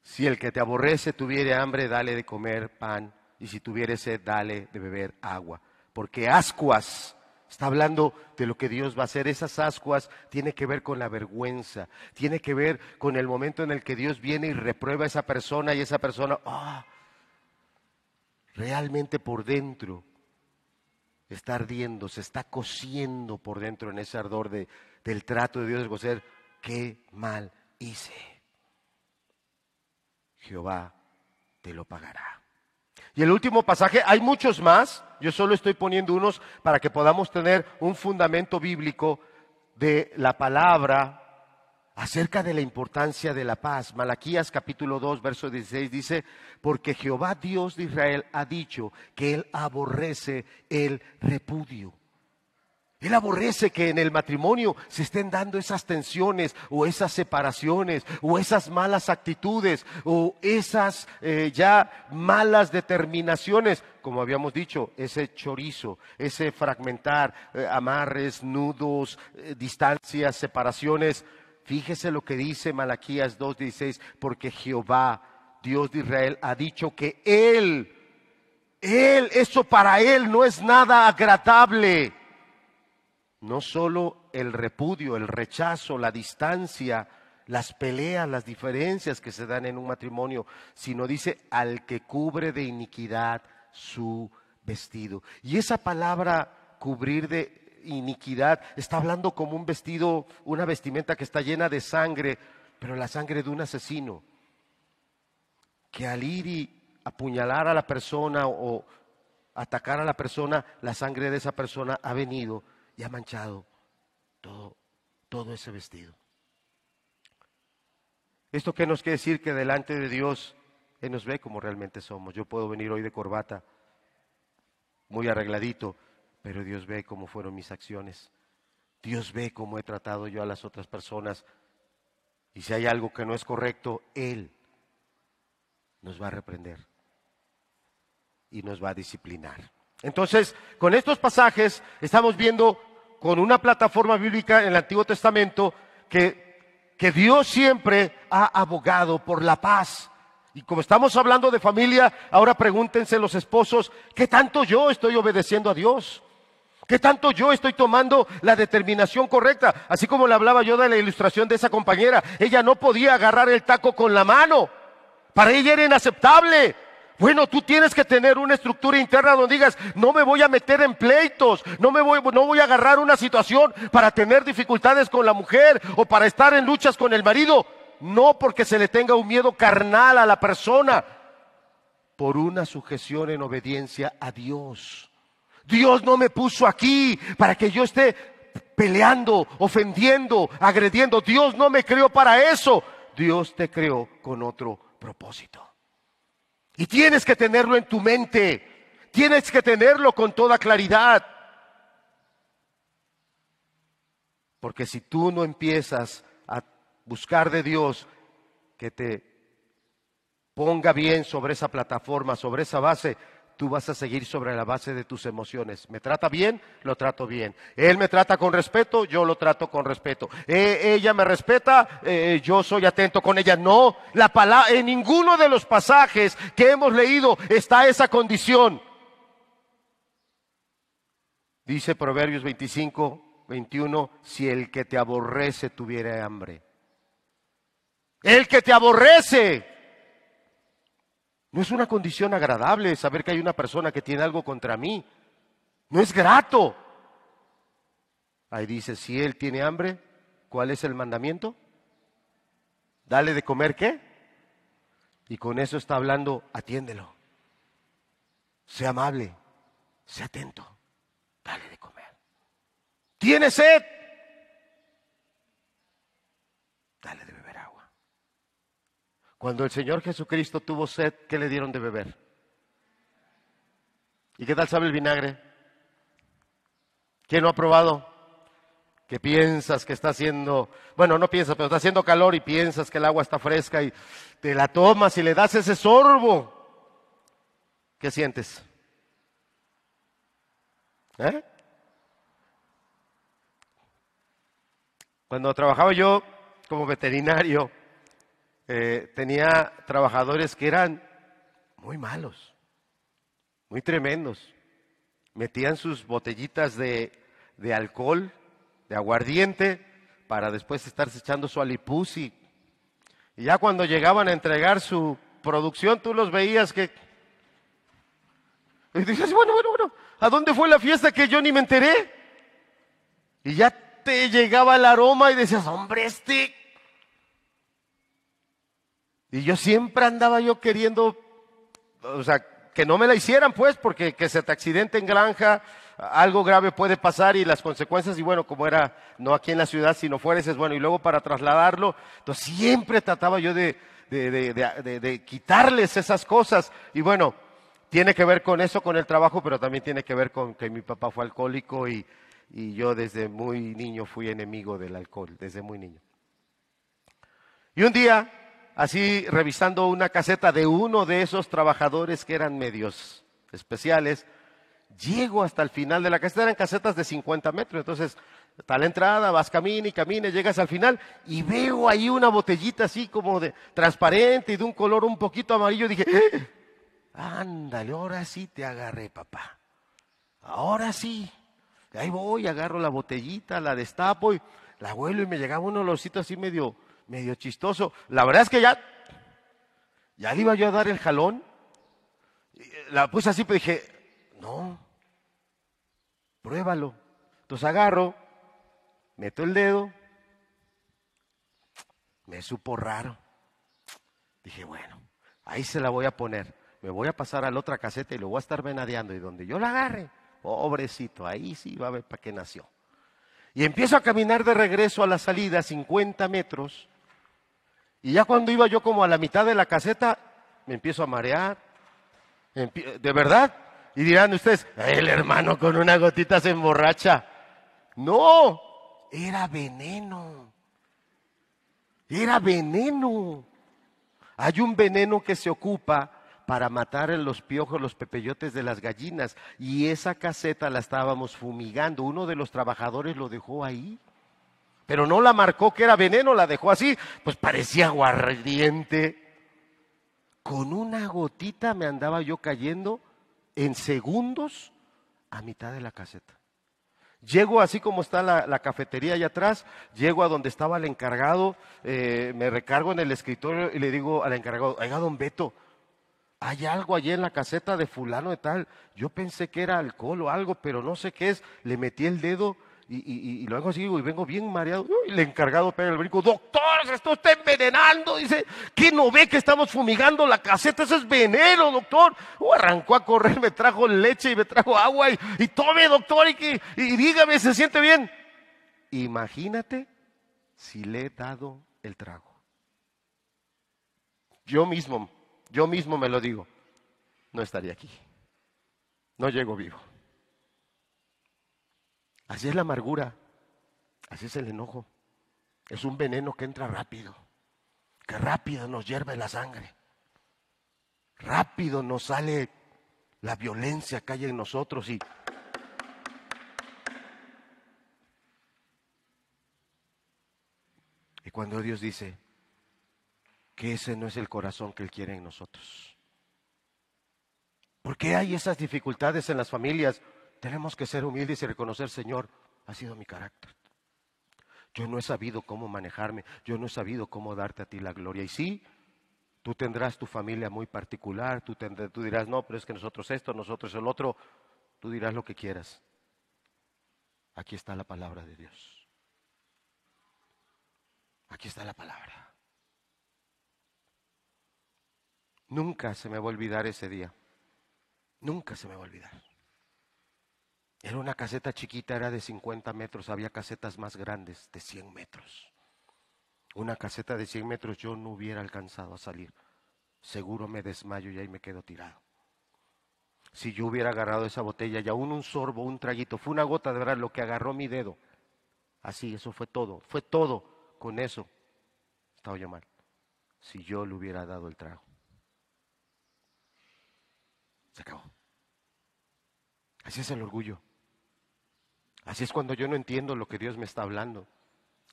Si el que te aborrece tuviere hambre, dale de comer pan, y si tuviere sed, dale de beber agua. Porque ascuas, está hablando de lo que Dios va a hacer. Esas ascuas tiene que ver con la vergüenza, tiene que ver con el momento en el que Dios viene y reprueba a esa persona y esa persona, ah, realmente por dentro está ardiendo, se está cociendo por dentro en ese ardor de, del trato de Dios, de ser, qué mal hice. Jehová te lo pagará. Y el último pasaje, hay muchos más, yo solo estoy poniendo unos para que podamos tener un fundamento bíblico de la palabra acerca de la importancia de la paz. Malaquías capítulo 2, verso 16 dice, porque Jehová Dios de Israel ha dicho que él aborrece el repudio. Él aborrece que en el matrimonio se estén dando esas tensiones o esas separaciones o esas malas actitudes o esas eh, ya malas determinaciones, como habíamos dicho, ese chorizo, ese fragmentar, eh, amarres, nudos, eh, distancias, separaciones. Fíjese lo que dice Malaquías 2.16, porque Jehová, Dios de Israel, ha dicho que Él, Él, eso para Él no es nada agradable no solo el repudio, el rechazo, la distancia, las peleas, las diferencias que se dan en un matrimonio, sino dice al que cubre de iniquidad su vestido. Y esa palabra cubrir de iniquidad está hablando como un vestido, una vestimenta que está llena de sangre, pero la sangre de un asesino, que al ir y apuñalar a la persona o atacar a la persona, la sangre de esa persona ha venido y ha manchado todo, todo ese vestido. ¿Esto qué nos quiere decir? Que delante de Dios Él nos ve como realmente somos. Yo puedo venir hoy de corbata, muy arregladito, pero Dios ve cómo fueron mis acciones. Dios ve cómo he tratado yo a las otras personas. Y si hay algo que no es correcto, Él nos va a reprender y nos va a disciplinar. Entonces, con estos pasajes estamos viendo con una plataforma bíblica en el Antiguo Testamento que, que Dios siempre ha abogado por la paz. Y como estamos hablando de familia, ahora pregúntense los esposos, ¿qué tanto yo estoy obedeciendo a Dios? ¿Qué tanto yo estoy tomando la determinación correcta? Así como le hablaba yo de la ilustración de esa compañera, ella no podía agarrar el taco con la mano. Para ella era inaceptable. Bueno, tú tienes que tener una estructura interna donde digas, no me voy a meter en pleitos, no me voy, voy a agarrar una situación para tener dificultades con la mujer o para estar en luchas con el marido. No porque se le tenga un miedo carnal a la persona, por una sujeción en obediencia a Dios. Dios no me puso aquí para que yo esté peleando, ofendiendo, agrediendo. Dios no me creó para eso. Dios te creó con otro propósito. Y tienes que tenerlo en tu mente. Tienes que tenerlo con toda claridad. Porque si tú no empiezas a buscar de Dios que te ponga bien sobre esa plataforma, sobre esa base, tú vas a seguir sobre la base de tus emociones. ¿Me trata bien? Lo trato bien. Él me trata con respeto, yo lo trato con respeto. Eh, ella me respeta, eh, yo soy atento con ella. No, la palabra, en ninguno de los pasajes que hemos leído está esa condición. Dice Proverbios 25, 21, si el que te aborrece tuviera hambre. El que te aborrece no es una condición agradable saber que hay una persona que tiene algo contra mí. No es grato. Ahí dice, si él tiene hambre, ¿cuál es el mandamiento? Dale de comer qué? Y con eso está hablando, atiéndelo. Sea amable, sea atento, dale de comer. ¿Tiene sed? Dale de cuando el Señor Jesucristo tuvo sed, ¿qué le dieron de beber? ¿Y qué tal sabe el vinagre? ¿Quién lo ha probado? Que piensas que está haciendo, bueno, no piensas, pero está haciendo calor y piensas que el agua está fresca y te la tomas y le das ese sorbo. ¿Qué sientes? ¿Eh? Cuando trabajaba yo como veterinario, eh, tenía trabajadores que eran muy malos, muy tremendos. Metían sus botellitas de, de alcohol, de aguardiente, para después estarse echando su alipusi. Y ya cuando llegaban a entregar su producción, tú los veías que... Y dices, bueno, bueno, bueno, ¿a dónde fue la fiesta que yo ni me enteré? Y ya te llegaba el aroma y decías, hombre, este y yo siempre andaba yo queriendo, o sea, que no me la hicieran pues, porque que se te accidente en granja, algo grave puede pasar y las consecuencias, y bueno, como era no aquí en la ciudad, sino fuera, es bueno, y luego para trasladarlo, entonces siempre trataba yo de, de, quitarles esas cosas. Y bueno, tiene que ver con eso, con el trabajo, pero también tiene que ver con que mi papá fue alcohólico y, y yo desde muy niño fui enemigo del alcohol, desde muy niño. Y un día así revisando una caseta de uno de esos trabajadores que eran medios especiales, llego hasta el final de la caseta, eran casetas de 50 metros, entonces está la entrada, vas camine y camine, llegas al final y veo ahí una botellita así como de transparente y de un color un poquito amarillo, dije, ¡Eh! ándale, ahora sí te agarré, papá, ahora sí, ahí voy, agarro la botellita, la destapo y la vuelo y me llegaba un olorcito así medio medio chistoso. La verdad es que ya, ya le iba yo a dar el jalón. La puse así, pero dije, no, pruébalo. Entonces agarro, meto el dedo, me supo raro. Dije, bueno, ahí se la voy a poner. Me voy a pasar a la otra caseta y lo voy a estar venadeando. Y donde yo la agarre, pobrecito, ahí sí va a ver para qué nació. Y empiezo a caminar de regreso a la salida, 50 metros. Y ya cuando iba yo como a la mitad de la caseta, me empiezo a marear. De verdad. Y dirán ustedes, el hermano con una gotita se emborracha. No, era veneno. Era veneno. Hay un veneno que se ocupa para matar en los piojos, los pepeyotes de las gallinas. Y esa caseta la estábamos fumigando. Uno de los trabajadores lo dejó ahí. Pero no la marcó que era veneno, la dejó así. Pues parecía aguardiente. Con una gotita me andaba yo cayendo en segundos a mitad de la caseta. Llego así como está la, cafetería allá atrás, llego a donde estaba el encargado, eh, me recargo en el escritorio y le digo al encargado, oiga, don Beto, hay algo allí en la caseta de fulano de tal. Yo pensé que era alcohol o algo, pero no sé qué es. Le metí el dedo y, luego sigo y vengo bien mareado. Y el encargado pega el brinco, doctor, se está usted envenenando. Dice, ¿qué no ve que estamos fumigando la caseta? Eso es veneno, doctor. arrancó a correr, me trajo leche y me trajo agua y, tome, doctor, y, y dígame, ¿se siente bien? Imagínate si le he dado el trago. Yo mismo yo mismo me lo digo, no estaría aquí. No llego vivo. Así es la amargura, así es el enojo. Es un veneno que entra rápido, que rápido nos hierve la sangre. Rápido nos sale la violencia que hay en nosotros y Y cuando Dios dice, que ese no es el corazón que Él quiere en nosotros. ¿Por qué hay esas dificultades en las familias? Tenemos que ser humildes y reconocer, Señor, ha sido mi carácter. Yo no he sabido cómo manejarme, yo no he sabido cómo darte a ti la gloria. Y sí, tú tendrás tu familia muy particular, tú, tú dirás, no, pero es que nosotros esto, nosotros el otro, tú dirás lo que quieras. Aquí está la palabra de Dios. Aquí está la palabra. Nunca se me va a olvidar ese día. Nunca se me va a olvidar. Era una caseta chiquita, era de 50 metros, había casetas más grandes, de 100 metros. Una caseta de 100 metros yo no hubiera alcanzado a salir. Seguro me desmayo y ahí me quedo tirado. Si yo hubiera agarrado esa botella y aún un sorbo, un traguito, fue una gota de verdad lo que agarró mi dedo. Así, eso fue todo, fue todo con eso. Estaba yo mal. Si yo le hubiera dado el trago. Se acabó. Así es el orgullo. Así es cuando yo no entiendo lo que Dios me está hablando.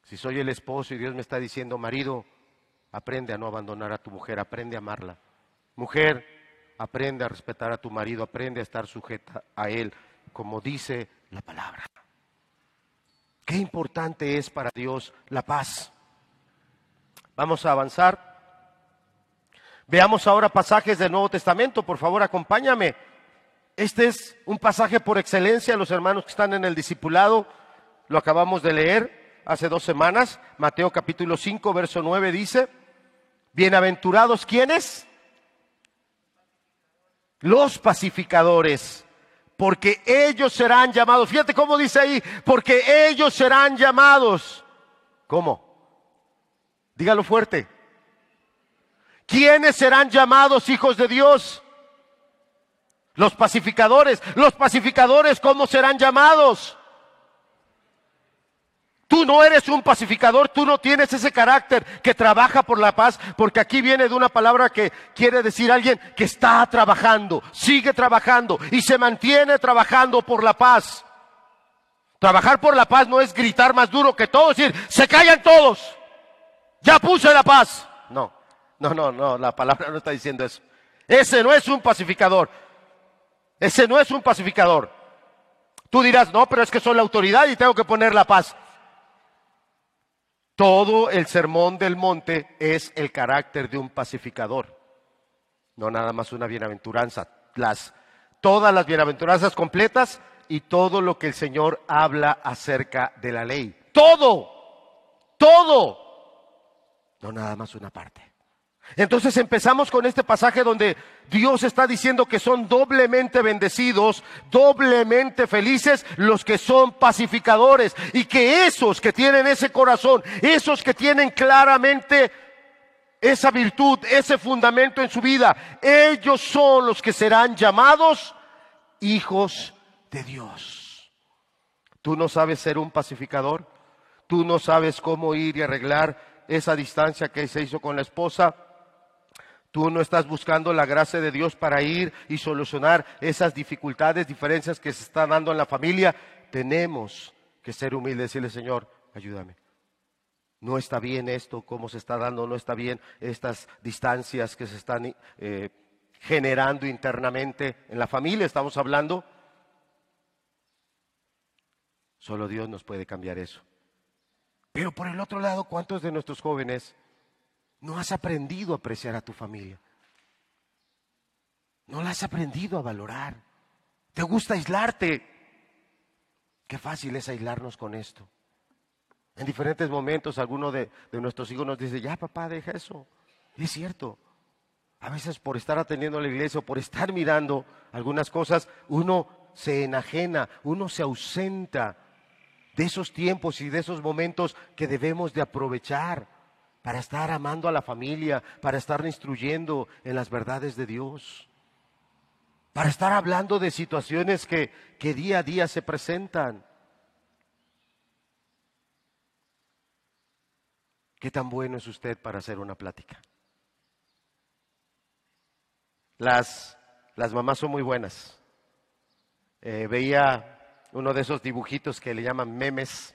Si soy el esposo y Dios me está diciendo, marido, aprende a no abandonar a tu mujer, aprende a amarla. Mujer, aprende a respetar a tu marido, aprende a estar sujeta a él, como dice la palabra. Qué importante es para Dios la paz. Vamos a avanzar. Veamos ahora pasajes del Nuevo Testamento, por favor, acompáñame. Este es un pasaje por excelencia, los hermanos que están en el discipulado, lo acabamos de leer hace dos semanas, Mateo capítulo 5, verso 9 dice, bienaventurados quienes? Los pacificadores, porque ellos serán llamados, fíjate cómo dice ahí, porque ellos serán llamados. ¿Cómo? Dígalo fuerte ¿Quiénes serán llamados hijos de Dios? Los pacificadores. Los pacificadores, ¿cómo serán llamados? Tú no eres un pacificador, tú no tienes ese carácter que trabaja por la paz, porque aquí viene de una palabra que quiere decir alguien que está trabajando, sigue trabajando y se mantiene trabajando por la paz. Trabajar por la paz no es gritar más duro que todos, decir, se callan todos, ya puse la paz. No. No, no, no, la palabra no está diciendo eso. Ese no es un pacificador. Ese no es un pacificador. Tú dirás, no, pero es que soy la autoridad y tengo que poner la paz. Todo el sermón del monte es el carácter de un pacificador. No nada más una bienaventuranza. Las, todas las bienaventuranzas completas y todo lo que el Señor habla acerca de la ley. Todo, todo. No nada más una parte. Entonces empezamos con este pasaje donde Dios está diciendo que son doblemente bendecidos, doblemente felices los que son pacificadores y que esos que tienen ese corazón, esos que tienen claramente esa virtud, ese fundamento en su vida, ellos son los que serán llamados hijos de Dios. ¿Tú no sabes ser un pacificador? ¿Tú no sabes cómo ir y arreglar esa distancia que se hizo con la esposa? Tú no estás buscando la gracia de Dios para ir y solucionar esas dificultades, diferencias que se están dando en la familia. Tenemos que ser humildes y decirle, Señor, ayúdame. No está bien esto, cómo se está dando, no está bien estas distancias que se están eh, generando internamente en la familia, estamos hablando. Solo Dios nos puede cambiar eso. Pero por el otro lado, ¿cuántos de nuestros jóvenes no has aprendido a apreciar a tu familia. No la has aprendido a valorar. Te gusta aislarte. Qué fácil es aislarnos con esto. En diferentes momentos alguno de, nuestros hijos nos dice, ya papá, deja eso. Y es cierto. A veces por estar atendiendo a la iglesia o por estar mirando algunas cosas, uno se enajena, uno se ausenta de esos tiempos y de esos momentos que debemos de aprovechar para estar amando a la familia, para estar instruyendo en las verdades de Dios, para estar hablando de situaciones que, que día a día se presentan. ¿Qué tan bueno es usted para hacer una plática? Las, las mamás son muy buenas. Eh, veía uno de esos dibujitos que le llaman memes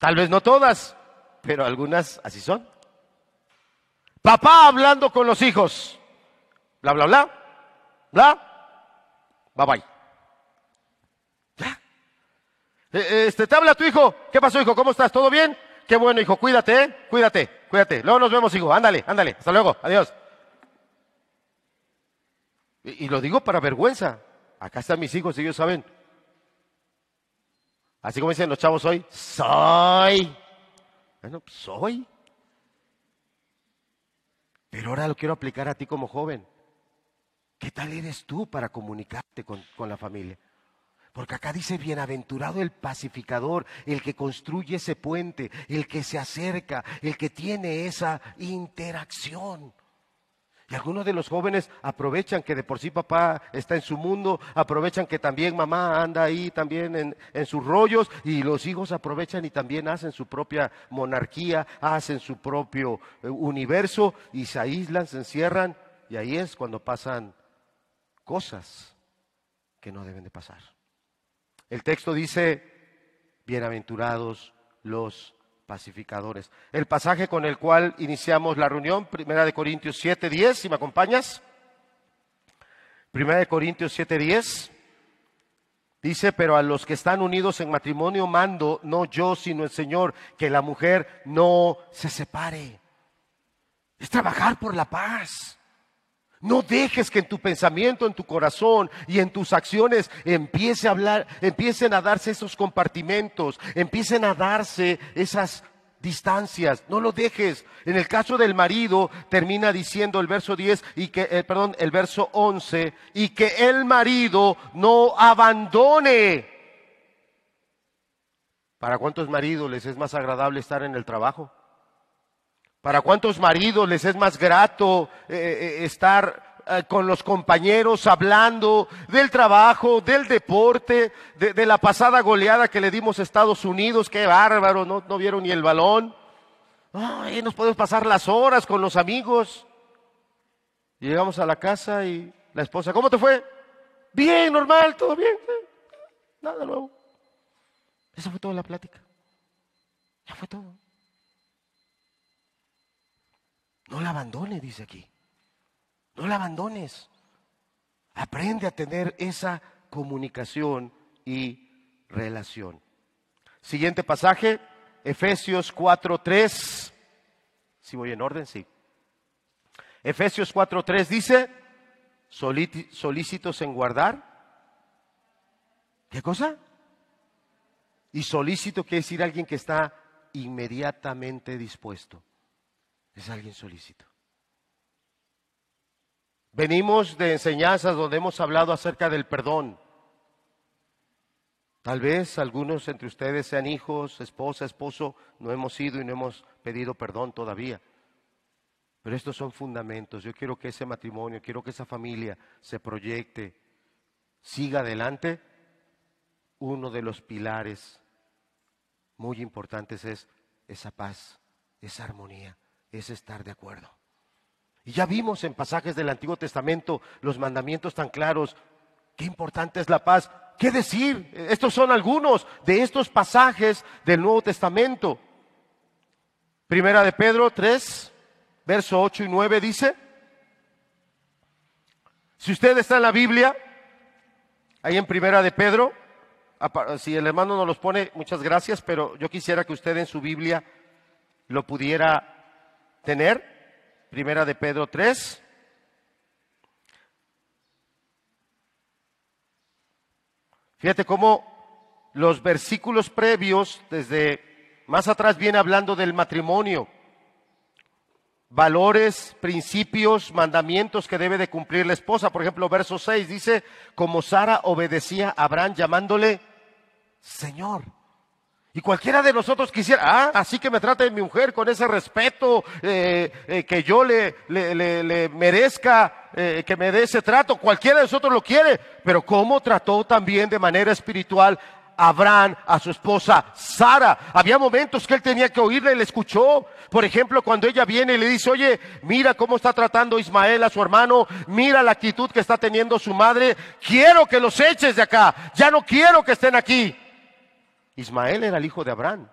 Tal vez no todas, pero algunas así son. Papá hablando con los hijos. Bla, bla, bla. Bla. Bye bye. Ya. Eh, este, te habla tu hijo. ¿Qué pasó, hijo? ¿Cómo estás? ¿Todo bien? Qué bueno, hijo. Cuídate, ¿eh? Cuídate, cuídate. Luego nos vemos, hijo. Ándale, ándale. Hasta luego. Adiós. Y, y lo digo para vergüenza. Acá están mis hijos, ellos saben Así como dicen los chavos hoy, soy. Bueno, soy. Pero ahora lo quiero aplicar a ti como joven. ¿Qué tal eres tú para comunicarte con, con la familia? Porque acá dice, bienaventurado el pacificador, el que construye ese puente, el que se acerca, el que tiene esa interacción. Y algunos de los jóvenes aprovechan que de por sí papá está en su mundo, aprovechan que también mamá anda ahí también en, sus rollos y los hijos aprovechan y también hacen su propia monarquía, hacen su propio eh, universo y se aíslan, se encierran y ahí es cuando pasan cosas que no deben de pasar. El texto dice, bienaventurados los pacificadores. El pasaje con el cual iniciamos la reunión, Primera de Corintios 7, 10, si me acompañas. Primera de Corintios 7, 10. Dice, pero a los que están unidos en matrimonio mando, no yo, sino el Señor, que la mujer no se separe. Es trabajar por la paz. No dejes que en tu pensamiento, en tu corazón y en tus acciones empiece a hablar, empiecen a darse esos compartimentos, empiecen a darse esas distancias. No lo dejes. En el caso del marido termina diciendo el verso 10 y que eh, perdón, el verso 11 y que el marido no abandone. ¿Para cuántos maridos les es más agradable estar en el trabajo? ¿Para cuántos maridos les es más grato eh, eh, estar eh, con los compañeros hablando del trabajo, del deporte, de, la pasada goleada que le dimos a Estados Unidos? ¡Qué bárbaro! No, no vieron ni el balón. Ay, nos podemos pasar las horas con los amigos. llegamos a la casa y la esposa, ¿cómo te fue? Bien, normal, todo bien. Nada nuevo. Esa fue toda la plática. Ya fue todo. No la abandone, dice aquí. No la abandones. Aprende a tener esa comunicación y relación. Siguiente pasaje, Efesios 4:3. Si voy en orden, sí. Efesios 4:3 dice, solícitos en guardar. ¿Qué cosa? Y solícito quiere decir alguien que está inmediatamente dispuesto. Es alguien solícito. Venimos de enseñanzas donde hemos hablado acerca del perdón. Tal vez algunos entre ustedes sean hijos, esposa, esposo, no hemos ido y no hemos pedido perdón todavía. Pero estos son fundamentos. Yo quiero que ese matrimonio, quiero que esa familia se proyecte, siga adelante. Uno de los pilares muy importantes es esa paz, esa armonía, ese estar de acuerdo. Y ya vimos en pasajes del Antiguo Testamento los mandamientos tan claros. Qué importante es la paz. ¿Qué decir? Estos son algunos de estos pasajes del Nuevo Testamento. Primera de Pedro 3, verso 8 y 9 dice, si usted está en la Biblia, ahí en Primera de Pedro, si el hermano no los pone, muchas gracias, pero yo quisiera que usted en su Biblia lo pudiera tener. Primera de Pedro 3. Fíjate cómo los versículos previos, desde más atrás, viene hablando del matrimonio valores, principios, mandamientos que debe de cumplir la esposa. Por ejemplo, verso 6 dice, como Sara obedecía a Abraham llamándole Señor. Y cualquiera de nosotros quisiera, ah, así que me trate mi mujer con ese respeto eh, eh, que yo le, le, merezca, eh, que me dé ese trato. Cualquiera de nosotros lo quiere, pero ¿cómo trató también de manera espiritual Abraham a su esposa Sara. Había momentos que él tenía que oírle, le escuchó. Por ejemplo, cuando ella viene y le dice, oye, mira cómo está tratando Ismael a su hermano, mira la actitud que está teniendo su madre, quiero que los eches de acá, ya no quiero que estén aquí. Ismael era el hijo de Abraham.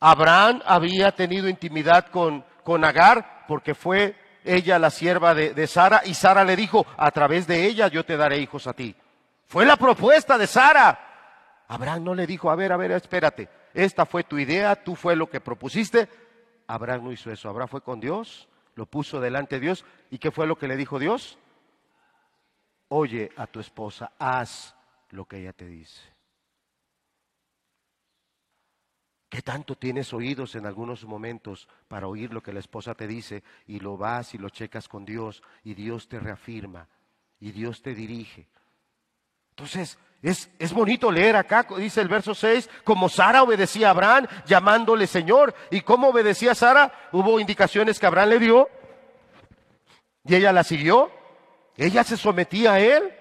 Abraham había tenido intimidad con, con Agar porque fue ella la sierva de, de Sara y Sara le dijo, a través de ella yo te daré hijos a ti. Fue la propuesta de Sara. Abraham no le dijo, a ver, a ver, espérate, esta fue tu idea, tú fue lo que propusiste. Abraham no hizo eso, Abraham fue con Dios, lo puso delante de Dios. ¿Y qué fue lo que le dijo Dios? Oye a tu esposa, haz lo que ella te dice. ¿Qué tanto tienes oídos en algunos momentos para oír lo que la esposa te dice y lo vas y lo checas con Dios y Dios te reafirma y Dios te dirige? Entonces, es, es, bonito leer acá, dice el verso 6, como Sara obedecía a Abraham llamándole Señor. ¿Y cómo obedecía Sara? Hubo indicaciones que Abraham le dio y ella la siguió. Ella se sometía a él.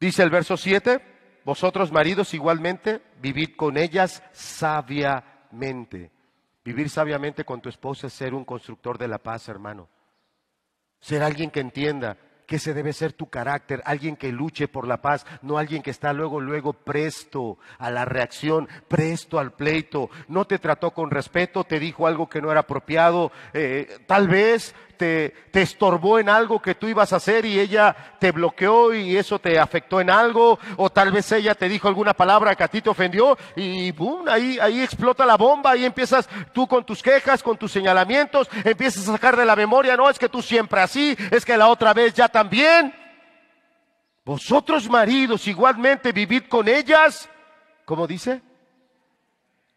Dice el verso 7, vosotros maridos igualmente, vivid con ellas sabiamente. Vivir sabiamente con tu esposa es ser un constructor de la paz, hermano. Ser alguien que entienda que ese debe ser tu carácter, alguien que luche por la paz, no alguien que está luego, luego presto a la reacción, presto al pleito, no te trató con respeto, te dijo algo que no era apropiado, eh, tal vez te, estorbó en algo que tú ibas a hacer y ella te bloqueó y eso te afectó en algo, o tal vez ella te dijo alguna palabra que a ti te ofendió y boom, ahí, ahí explota la bomba, y empiezas tú con tus quejas, con tus señalamientos, empiezas a sacar de la memoria, no, es que tú siempre así, es que la otra vez ya también. Vosotros maridos igualmente vivid con ellas, ¿cómo dice?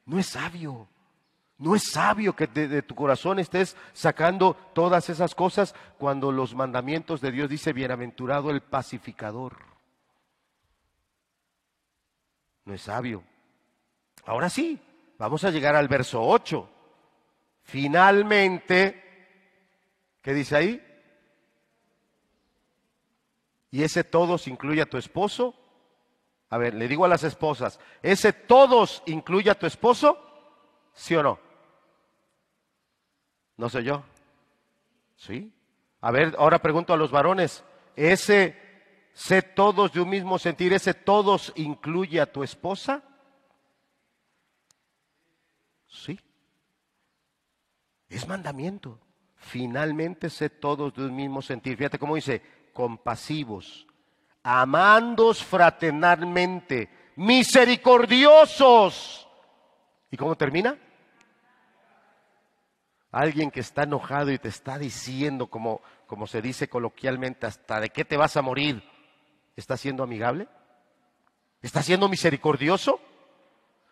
No es sabio. No es sabio que de, tu corazón estés sacando todas esas cosas cuando los mandamientos de Dios dice bienaventurado el pacificador. No es sabio. Ahora sí, vamos a llegar al verso 8. Finalmente, ¿qué dice ahí? Y ese todos incluye a tu esposo. A ver, le digo a las esposas, ¿ese todos incluye a tu esposo? ¿Sí o no? No sé yo. ¿Sí? A ver, ahora pregunto a los varones, ¿ese sé todos de un mismo sentir, ese todos incluye a tu esposa? Sí. Es mandamiento. Finalmente sé todos de un mismo sentir. Fíjate cómo dice, compasivos, amandos fraternalmente, misericordiosos. ¿Y cómo termina? Alguien que está enojado y te está diciendo, como, como se dice coloquialmente, hasta de qué te vas a morir, ¿está siendo amigable? ¿Está siendo misericordioso?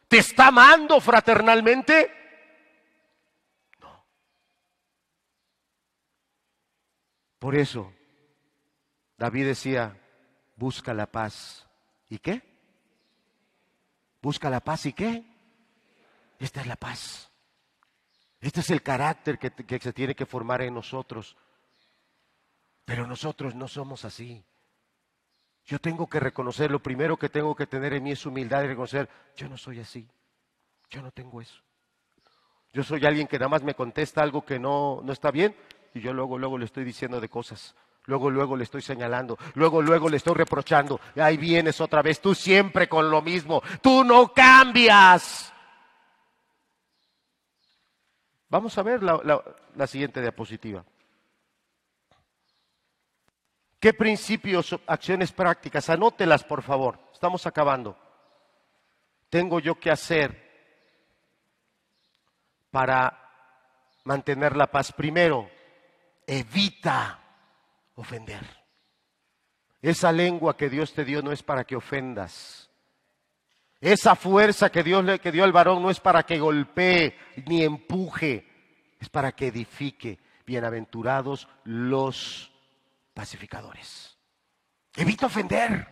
¿Te está amando fraternalmente? No. Por eso, David decía, busca la paz. ¿Y qué? Busca la paz y qué? Esta es la paz. Este es el carácter que, que, se tiene que formar en nosotros. Pero nosotros no somos así. Yo tengo que reconocer, lo primero que tengo que tener en mí es humildad y reconocer, yo no soy así. Yo no tengo eso. Yo soy alguien que nada más me contesta algo que no, no está bien y yo luego, luego le estoy diciendo de cosas. Luego, luego le estoy señalando. Luego, luego le estoy reprochando. Ahí vienes otra vez. Tú siempre con lo mismo. Tú no cambias. Vamos a ver la, la siguiente diapositiva. ¿Qué principios, acciones prácticas? Anótelas, por favor. Estamos acabando. Tengo yo que hacer para mantener la paz. Primero, evita ofender. Esa lengua que Dios te dio no es para que ofendas. Esa fuerza que Dios le que dio al varón no es para que golpee ni empuje, es para que edifique. Bienaventurados los pacificadores. Evita ofender.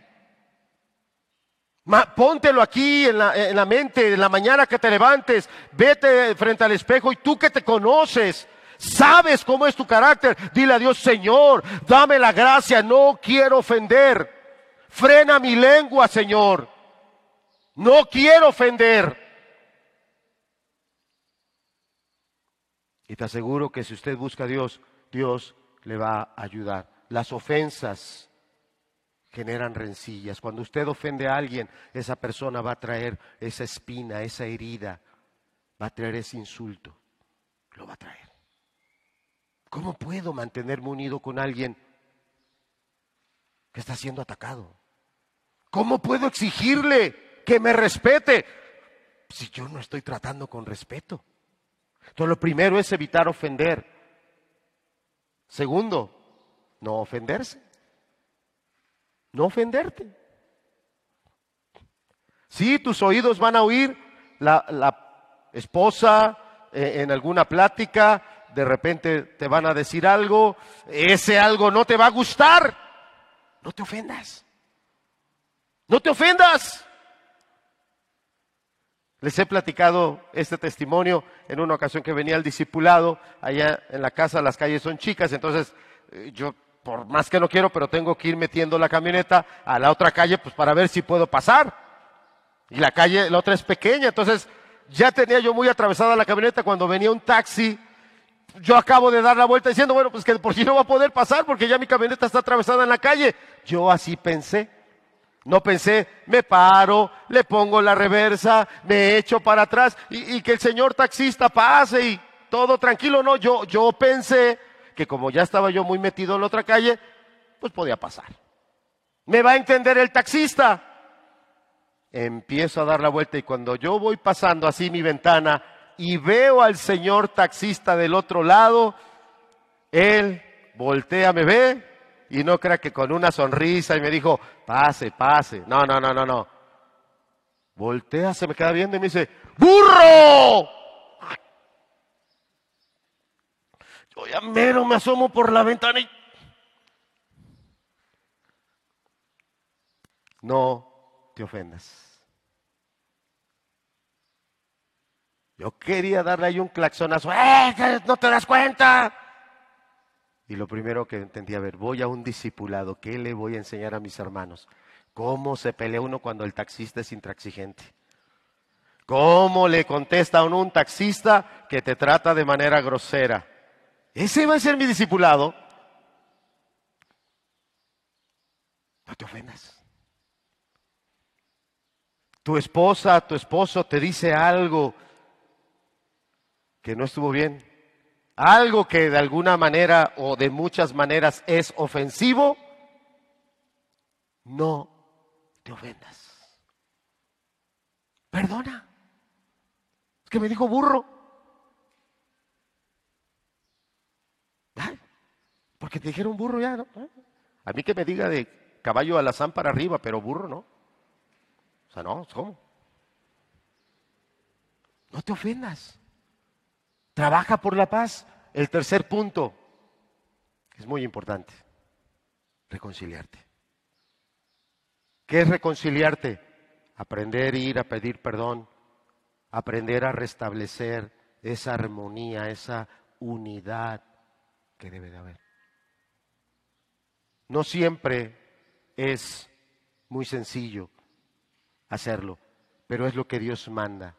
póntelo aquí en la, en la mente, en la mañana que te levantes, vete frente al espejo y tú que te conoces, sabes cómo es tu carácter, dile a Dios, Señor, dame la gracia, no quiero ofender. Frena mi lengua, Señor. No quiero ofender. Y te aseguro que si usted busca a Dios, Dios le va a ayudar. Las ofensas generan rencillas. Cuando usted ofende a alguien, esa persona va a traer esa espina, esa herida, va a traer ese insulto. Lo va a traer. ¿Cómo puedo mantenerme unido con alguien que está siendo atacado? ¿Cómo puedo exigirle que me respete si yo no estoy tratando con respeto? Entonces lo primero es evitar ofender. Segundo, no ofenderse. No ofenderte. Sí, tus oídos van a oír la, esposa eh, en alguna plática, de repente te van a decir algo, ese algo no te va a gustar. No te ofendas. No te ofendas. Les he platicado este testimonio en una ocasión que venía el discipulado, allá en la casa las calles son chicas, entonces eh, yo por más que no quiero, pero tengo que ir metiendo la camioneta a la otra calle, pues para ver si puedo pasar. Y la calle, la otra es pequeña, entonces ya tenía yo muy atravesada la camioneta cuando venía un taxi. Yo acabo de dar la vuelta diciendo, bueno, pues que por si no va a poder pasar porque ya mi camioneta está atravesada en la calle. Yo así pensé. No pensé, me paro, le pongo la reversa, me echo para atrás y, que el señor taxista pase y todo tranquilo. No, yo, yo pensé que como ya estaba yo muy metido en la otra calle, pues podía pasar. ¿Me va a entender el taxista? Empiezo a dar la vuelta y cuando yo voy pasando así mi ventana y veo al señor taxista del otro lado, él voltea, me ve y no crea que con una sonrisa y me dijo, pase, pase. No, no, no, no, no. Voltea, se me queda viendo y me dice, ¡burro! Yo ya mero me asomo por la ventana y... No te ofendas. Yo quería darle ahí un claxonazo. ¡Eh! ¿No te das cuenta? Y lo primero que entendí, a ver, voy a un discipulado. ¿Qué le voy a enseñar a mis hermanos? ¿Cómo se pelea uno cuando el taxista es intransigente? ¿Cómo le contesta a un taxista que te trata de manera grosera? Ese va a ser mi discipulado. No te ofendas. Tu esposa, tu esposo te dice algo que no estuvo bien. Algo que de alguna manera o de muchas maneras es ofensivo, no te ofendas. Perdona. Es que me dijo burro. porque te dijeron burro ya, ¿no? A mí que me diga de caballo alazán para arriba, pero burro no. O sea, no, ¿cómo? No te ofendas. Trabaja por la paz. El tercer punto es muy importante. Reconciliarte. ¿Qué es reconciliarte? Aprender a ir a pedir perdón, aprender a restablecer esa armonía, esa unidad que debe de haber. No siempre es muy sencillo hacerlo, pero es lo que Dios manda.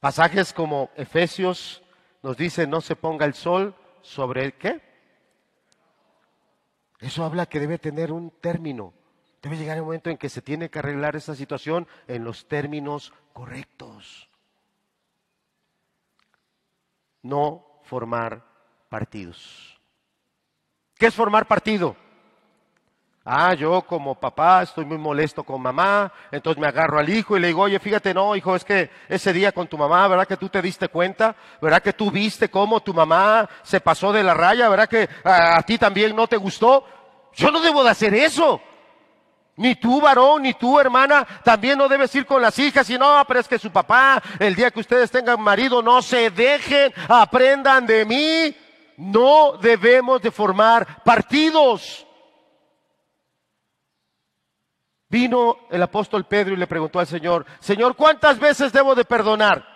Pasajes como Efesios nos dice no se ponga el sol sobre el qué. Eso habla que debe tener un término. Debe llegar el momento en que se tiene que arreglar esa situación en los términos correctos. No formar partidos. ¿Qué es formar partido? Ah, yo como papá estoy muy molesto con mamá, entonces me agarro al hijo y le digo, oye, fíjate, no, hijo, es que ese día con tu mamá, ¿verdad que tú te diste cuenta? ¿Verdad que tú viste cómo tu mamá se pasó de la raya? ¿Verdad que a, ti también no te gustó? Yo no debo de hacer eso. Ni tú, varón, ni tú, hermana, también no debes ir con las hijas y no, pero es que su papá, el día que ustedes tengan marido, no se dejen, aprendan de mí. No debemos de formar partidos. Vino el apóstol Pedro y le preguntó al Señor, Señor, ¿cuántas veces debo de perdonar?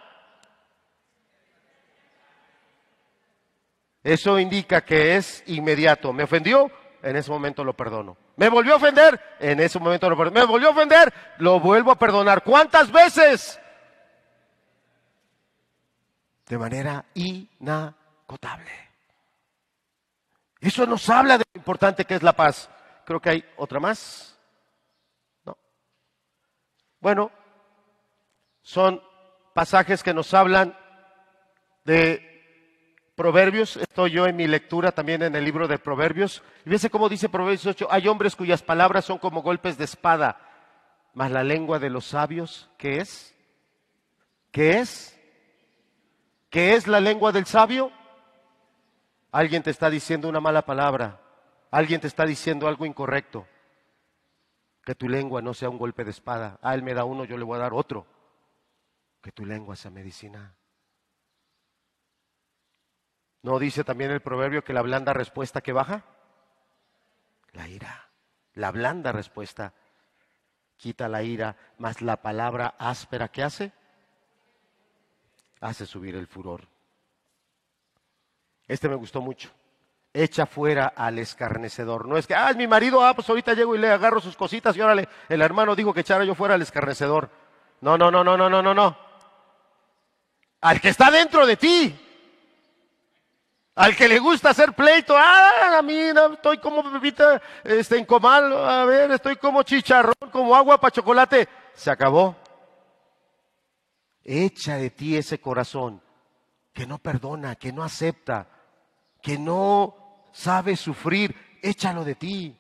Eso indica que es inmediato. ¿Me ofendió? En ese momento lo perdono. ¿Me volvió a ofender? En ese momento lo perdono. ¿Me volvió a ofender? Lo vuelvo a perdonar. ¿Cuántas veces? De manera inacotable. Eso nos habla de lo importante que es la paz. Creo que hay otra más. Bueno, son pasajes que nos hablan de Proverbios. Estoy yo en mi lectura también en el libro de Proverbios. Y fíjense cómo dice Proverbios 8, hay hombres cuyas palabras son como golpes de espada, mas la lengua de los sabios, ¿qué es? ¿Qué es? ¿Qué es la lengua del sabio? Alguien te está diciendo una mala palabra, alguien te está diciendo algo incorrecto. Que tu lengua no sea un golpe de espada. Ah, él me da uno, yo le voy a dar otro. Que tu lengua sea medicina. ¿No dice también el proverbio que la blanda respuesta que baja? La ira. La blanda respuesta quita la ira, más la palabra áspera que hace, hace subir el furor. Este me gustó mucho echa fuera al escarnecedor. No es que, ah, es mi marido, ah, pues ahorita llego y le agarro sus cositas y órale, el hermano dijo que echara yo fuera al escarnecedor. No, no, no, no, no, no, no, no. Al que está dentro de ti. Al que le gusta hacer pleito, ah, a mí estoy como bebita este, en comal, a ver, estoy como chicharrón, como agua para chocolate. Se acabó. Echa de ti ese corazón que no perdona, que no acepta, que no sabe sufrir, échalo de ti.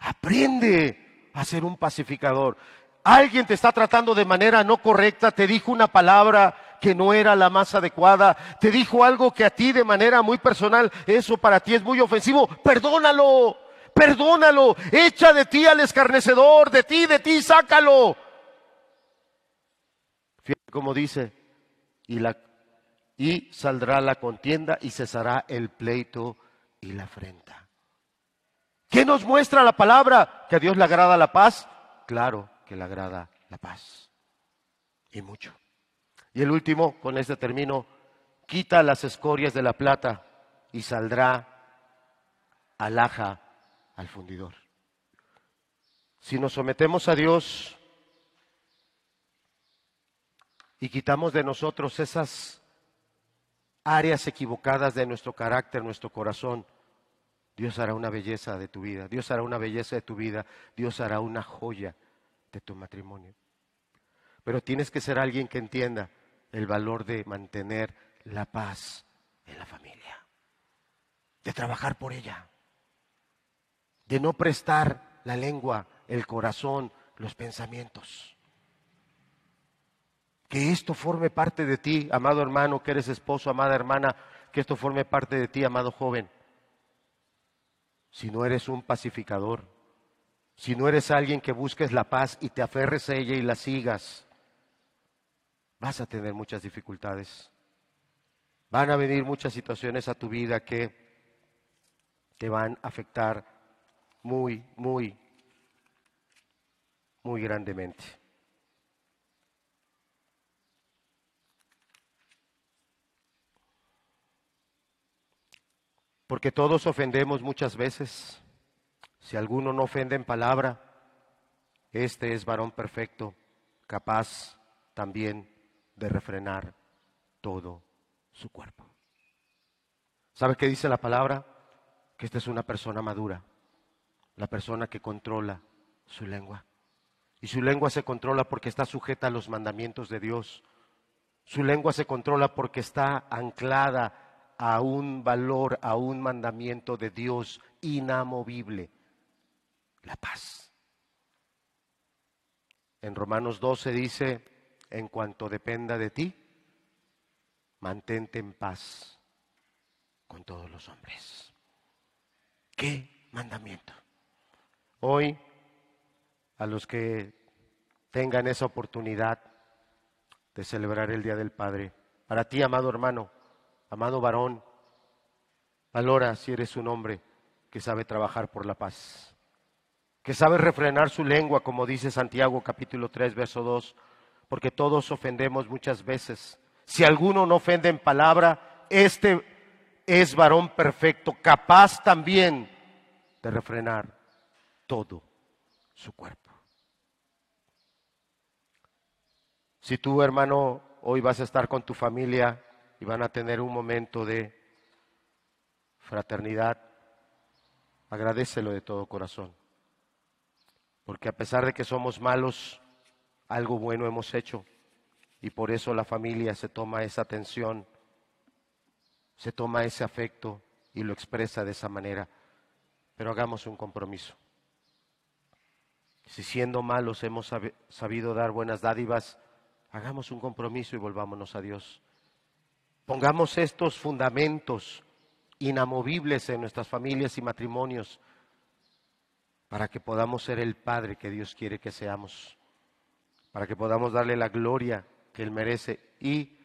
Aprende a ser un pacificador. Alguien te está tratando de manera no correcta, te dijo una palabra que no era la más adecuada, te dijo algo que a ti de manera muy personal, eso para ti es muy ofensivo, perdónalo, perdónalo, echa de ti al escarnecedor, de ti, de ti, sácalo. Fíjate cómo dice, y, la, y saldrá la contienda y cesará el pleito y la afrenta. ¿Qué nos muestra la palabra? ¿Que a Dios le agrada la paz? Claro que le agrada la paz. Y mucho. Y el último, con este término, quita las escorias de la plata y saldrá alhaja al fundidor. Si nos sometemos a Dios y quitamos de nosotros esas áreas equivocadas de nuestro carácter, nuestro corazón, Dios hará una belleza de tu vida, Dios hará una belleza de tu vida, Dios hará una joya de tu matrimonio. Pero tienes que ser alguien que entienda el valor de mantener la paz en la familia, de trabajar por ella, de no prestar la lengua, el corazón, los pensamientos. Que esto forme parte de ti, amado hermano, que eres esposo, amada hermana, que esto forme parte de ti, amado joven. Si no eres un pacificador, si no eres alguien que busques la paz y te aferres a ella y la sigas, vas a tener muchas dificultades. Van a venir muchas situaciones a tu vida que te van a afectar muy, muy, muy grandemente. Porque todos ofendemos muchas veces. Si alguno no ofende en palabra, este es varón perfecto, capaz también de refrenar todo su cuerpo. ¿Sabe qué dice la palabra? Que esta es una persona madura, la persona que controla su lengua. Y su lengua se controla porque está sujeta a los mandamientos de Dios. Su lengua se controla porque está anclada a un valor, a un mandamiento de Dios inamovible, la paz. En Romanos 12 dice, en cuanto dependa de ti, mantente en paz con todos los hombres. ¿Qué mandamiento? Hoy, a los que tengan esa oportunidad de celebrar el Día del Padre, para ti, amado hermano, amado varón, valora si eres un hombre que sabe trabajar por la paz, que sabe refrenar su lengua, como dice Santiago capítulo 3, verso 2, porque todos ofendemos muchas veces si alguno no ofende en palabra, este es varón perfecto, capaz también de refrenar todo su cuerpo. Si tú, hermano, hoy vas a estar con tu familia y van a tener un momento de fraternidad, agradecelo de todo corazón. Porque a pesar de que somos malos, algo bueno hemos hecho. Y por eso la familia se toma esa atención, se toma ese afecto y lo expresa de esa manera. Pero hagamos un compromiso. Si siendo malos hemos sabido dar buenas dádivas, hagamos un compromiso y volvámonos a Dios. Pongamos estos fundamentos inamovibles en nuestras familias y matrimonios para que podamos ser el Padre que Dios quiere que seamos, para que podamos darle la gloria que Él merece y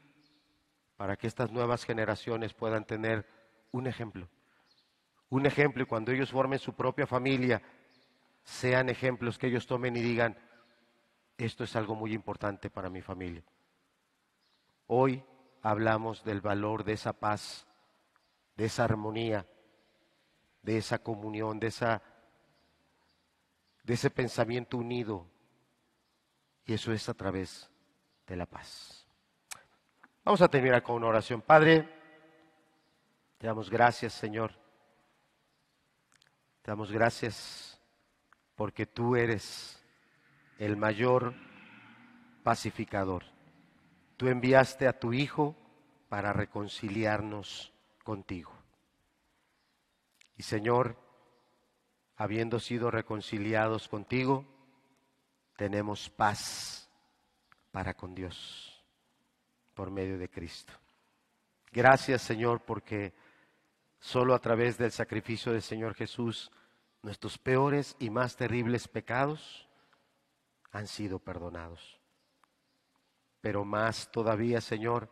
para que estas nuevas generaciones puedan tener un ejemplo. Un ejemplo y cuando ellos formen su propia familia, sean ejemplos que ellos tomen y digan, esto es algo muy importante para mi familia. Hoy hablamos del valor de esa paz, de esa armonía, de esa comunión, de, esa, de ese pensamiento unido. Y eso es a través de la paz. Vamos a terminar con una oración. Padre, te damos gracias, Señor. Te damos gracias porque tú eres el mayor pacificador. Tú enviaste a tu Hijo para reconciliarnos contigo. Y Señor, habiendo sido reconciliados contigo, tenemos paz para con Dios por medio de Cristo. Gracias Señor porque solo a través del sacrificio del Señor Jesús nuestros peores y más terribles pecados han sido perdonados. Pero más todavía, Señor,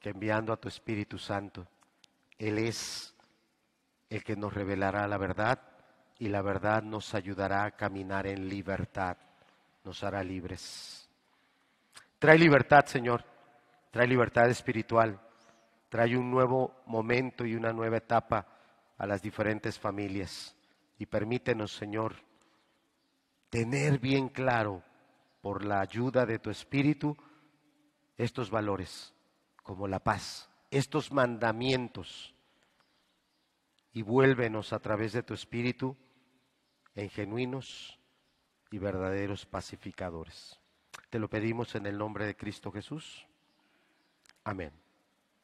que enviando a tu Espíritu Santo, Él es el que nos revelará la verdad y la verdad nos ayudará a caminar en libertad, nos hará libres. Trae libertad, Señor. Trae libertad espiritual. Trae un nuevo momento y una nueva etapa a las diferentes familias. Y permítenos, Señor, tener bien claro, por la ayuda de tu Espíritu, estos valores, como la paz, estos mandamientos. Y vuélvenos a través de tu Espíritu en genuinos y verdaderos pacificadores. Te lo pedimos en el nombre de Cristo Jesús. Amén.